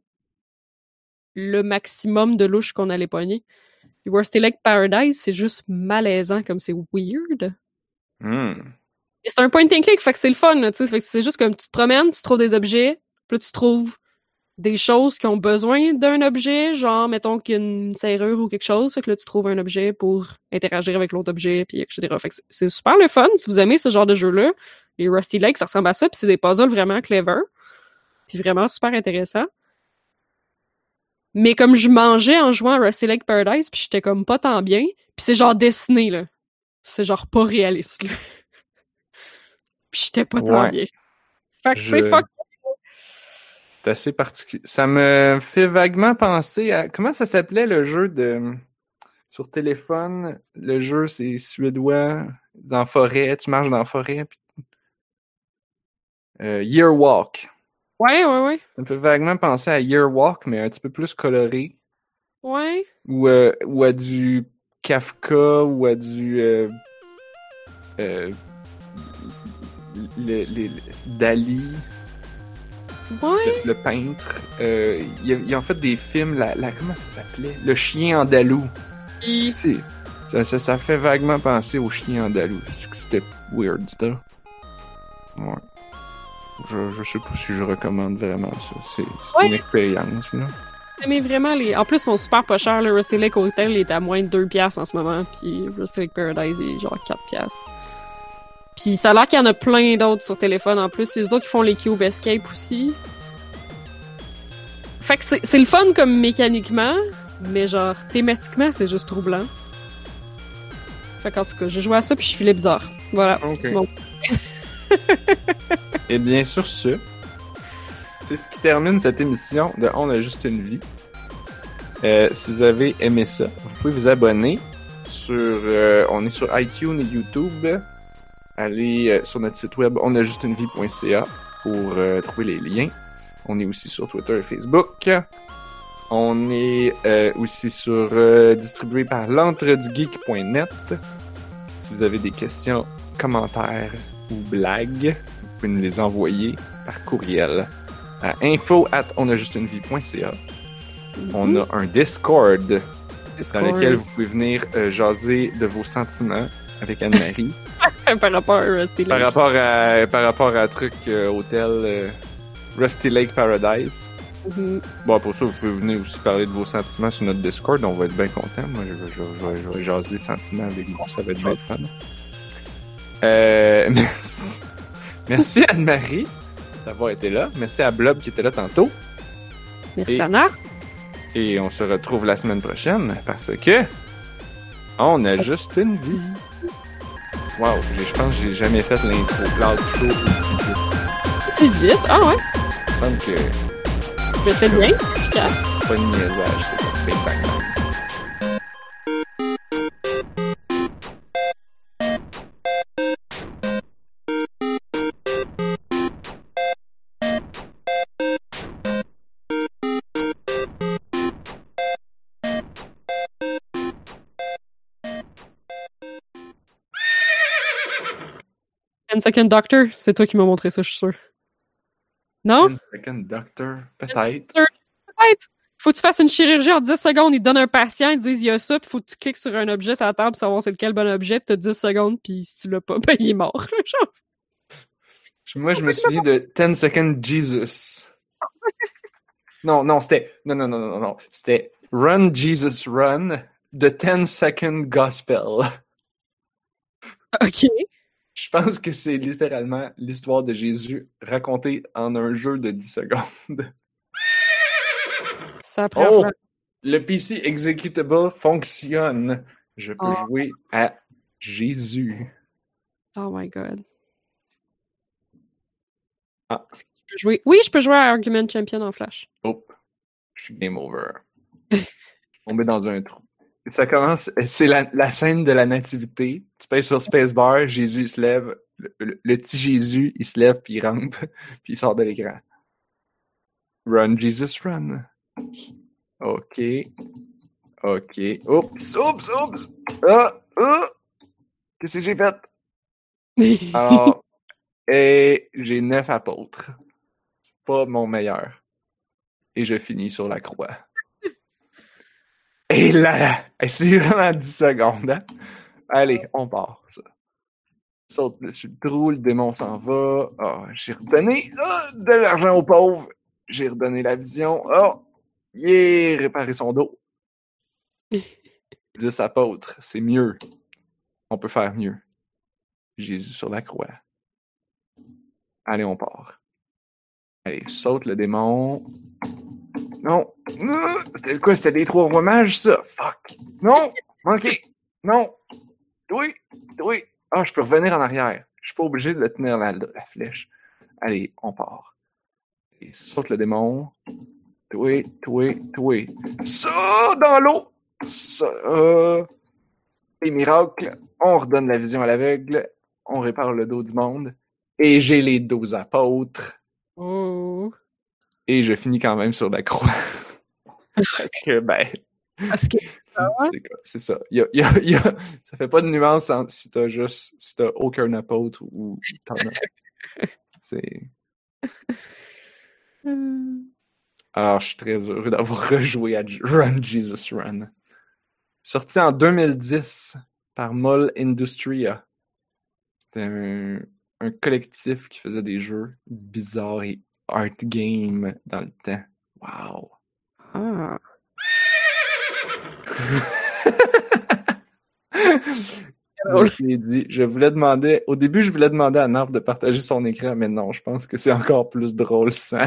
le maximum de louche qu'on allait pogner. Puis Rusty Lake Paradise, c'est juste malaisant, comme c'est weird. Hmm. C'est un point and click, fait que c'est le fun, c'est juste comme tu te promènes, tu trouves des objets, puis tu trouves des choses qui ont besoin d'un objet, genre, mettons qu'il y a une serrure ou quelque chose, fait que là, tu trouves un objet pour interagir avec l'autre objet, puis etc. Fait que c'est- c'est super le fun, si vous aimez ce genre de jeu-là. Les Rusty Lake, ça ressemble à ça, puis c'est des puzzles vraiment clever, puis vraiment super intéressant. Mais comme je mangeais en jouant à Rusty Lake Paradise, puis j'étais comme pas tant bien, puis c'est genre dessiné, là. C'est genre pas réaliste, là. Puis j'étais pas tant Ouais. bien. Fait que Je- c'est fuck. C'est assez particulier. Ça me fait vaguement penser à comment ça s'appelait le jeu de sur téléphone? Le jeu c'est suédois dans la forêt. Tu marches dans la forêt. Puis... Euh, Year Walk. Ouais, ouais, ouais. Ça me fait vaguement penser à Year Walk, mais un petit peu plus coloré. Ouais. Ou, euh, ou à du Kafka ou à du euh, euh, le- le- le- Dali. Ouais. le, peintre. Il, il a en fait des films, la, la- comment ça s'appelait? Le chien andalou. Ça, ça, ça fait vaguement penser au chien andalou. C'était weird, ça. Ouais. Je, je sais pas si je recommande vraiment ça. C'est Ouais. une expérience, là. Mais vraiment, les... en plus, ils sont super pas chers. Le Rusty Lake Hotel est à moins de 2 piastres en ce moment, puis Rusty Lake Paradise est genre 4 piastres. Puis ça a l'air qu'il y en a plein d'autres sur téléphone en plus. C'est eux autres qui font les Cube Escape aussi. Fait que c'est c'est le fun comme mécaniquement, mais genre thématiquement, c'est juste troublant. Fait qu'en tout cas, j'ai joué à ça puis je filais bizarre. Voilà. Ok. C'est mon- Et bien sur ce, c'est ce qui termine cette émission de On a juste une vie. Euh, si vous avez aimé ça, vous pouvez vous abonner sur. euh, on est sur iTunes et YouTube. Allez euh, sur notre site web onajustunevie.ca pour euh, trouver les liens. On est aussi sur Twitter et Facebook. On est euh, aussi sur euh, distribué par l'entredugeek.net. Si vous avez des questions, commentaires ou blagues, vous pouvez nous les envoyer par courriel à info at onajustunevie.ca. On a un Discord dans Discord. lequel vous pouvez venir euh, jaser de vos sentiments avec Anne-Marie par rapport à Rusty par Lake. rapport à par rapport à un truc euh, hôtel euh, Rusty Lake Paradise. Mhm. Bon, pour ça, vous pouvez venir aussi parler de vos sentiments sur notre Discord. On va être bien content. Moi, je vais, je, vais- je vais- je vais jaser sentiments avec vous. Ça va être bien fun. Euh, merci. Merci Anne-Marie d'avoir été là. Merci à Blob qui était là tantôt. Merci Et- Anna. Et on se retrouve la semaine prochaine parce que on a juste une vie. Wow, je pense que j'ai jamais fait l'intro, l'outro aussi vite. C'est vite? Ah ouais. Il me semble que Mais c'est bien. efficace. pas de niaisage, c'est bang bang. Second Doctor, c'est toi qui m'as montré ça, je suis sûr. Non? Ten Second Doctor, peut-être. Peut-être. faut que tu fasses une chirurgie en 10 secondes, ils te donnent un patient, ils te disent il y a ça, puis faut que tu cliques sur un objet sur la table pour savoir c'est lequel bon objet, puis t'as 10 secondes, puis si tu l'as pas, ben il est mort. Moi, je me souviens de 10 Second Jesus. Non, non, c'était. Non, non, non, non, non. C'était Run Jesus Run, The 10 Second Gospel. ok. Je pense que c'est littéralement l'histoire de Jésus racontée en un jeu de 10 secondes. Ça prend Oh! Le PC executable fonctionne. Je peux Oh. jouer à Jésus. Oh my god. Ah. Que je peux jouer? Oui, je peux jouer à Argument Champion en Flash. Oh, je suis game over. Tombé dans un trou. Ça commence, c'est la, la scène de la nativité. Tu pèses sur spacebar, Jésus il se lève, le, le- le petit Jésus il se lève puis il rampe puis il sort de l'écran. Run Jesus run. Ok. Ok. Oups, oups, oups. Ah, ah. Qu'est-ce que j'ai fait? Alors, et j'ai neuf apôtres. C'est pas mon meilleur. Et je finis sur la croix. Et là, c'est vraiment 10 secondes. Hein? Allez, on part, ça. Saute dessus le trou, le démon s'en va. Ah, j'ai redonné ah, de l'argent aux pauvres. J'ai redonné la vision. Oh, yeah, réparé son dos. 10 apôtres, c'est mieux. On peut faire mieux. Jésus sur la croix. Allez, on part. Allez, saute le démon. Non. C'était quoi? C'était des trois rois mages, ça? Fuck. Non? Ok. Non. Oui. Oui. Ah, je peux revenir en arrière. Je suis pas obligé de tenir la, la flèche. Allez, on part. Et saute le démon. Oui, oui, oui. Ça, dans l'eau. Ça. euh, Et miracle. On redonne la vision à l'aveugle. On répare le dos du monde. Et j'ai les douze apôtres. Oh. Et je finis quand même sur la croix. Parce que, ben, Parce que c'est ça. Il y a, il y a- il y a- ça fait pas de nuance entre si t'as juste, si t'as aucun apôtre ou t'en as. C'est... euh, Alors, je suis très heureux d'avoir rejoué à Run Jesus Run. Sorti en 2010 par Moll Industria. C'était un, un collectif qui faisait des jeux bizarres et art game dans le temps. Wow! Ah. Je l'ai dit. Je voulais demander. Au début, je voulais demander à Narf de partager son écran, mais non, je pense que c'est encore plus drôle sans.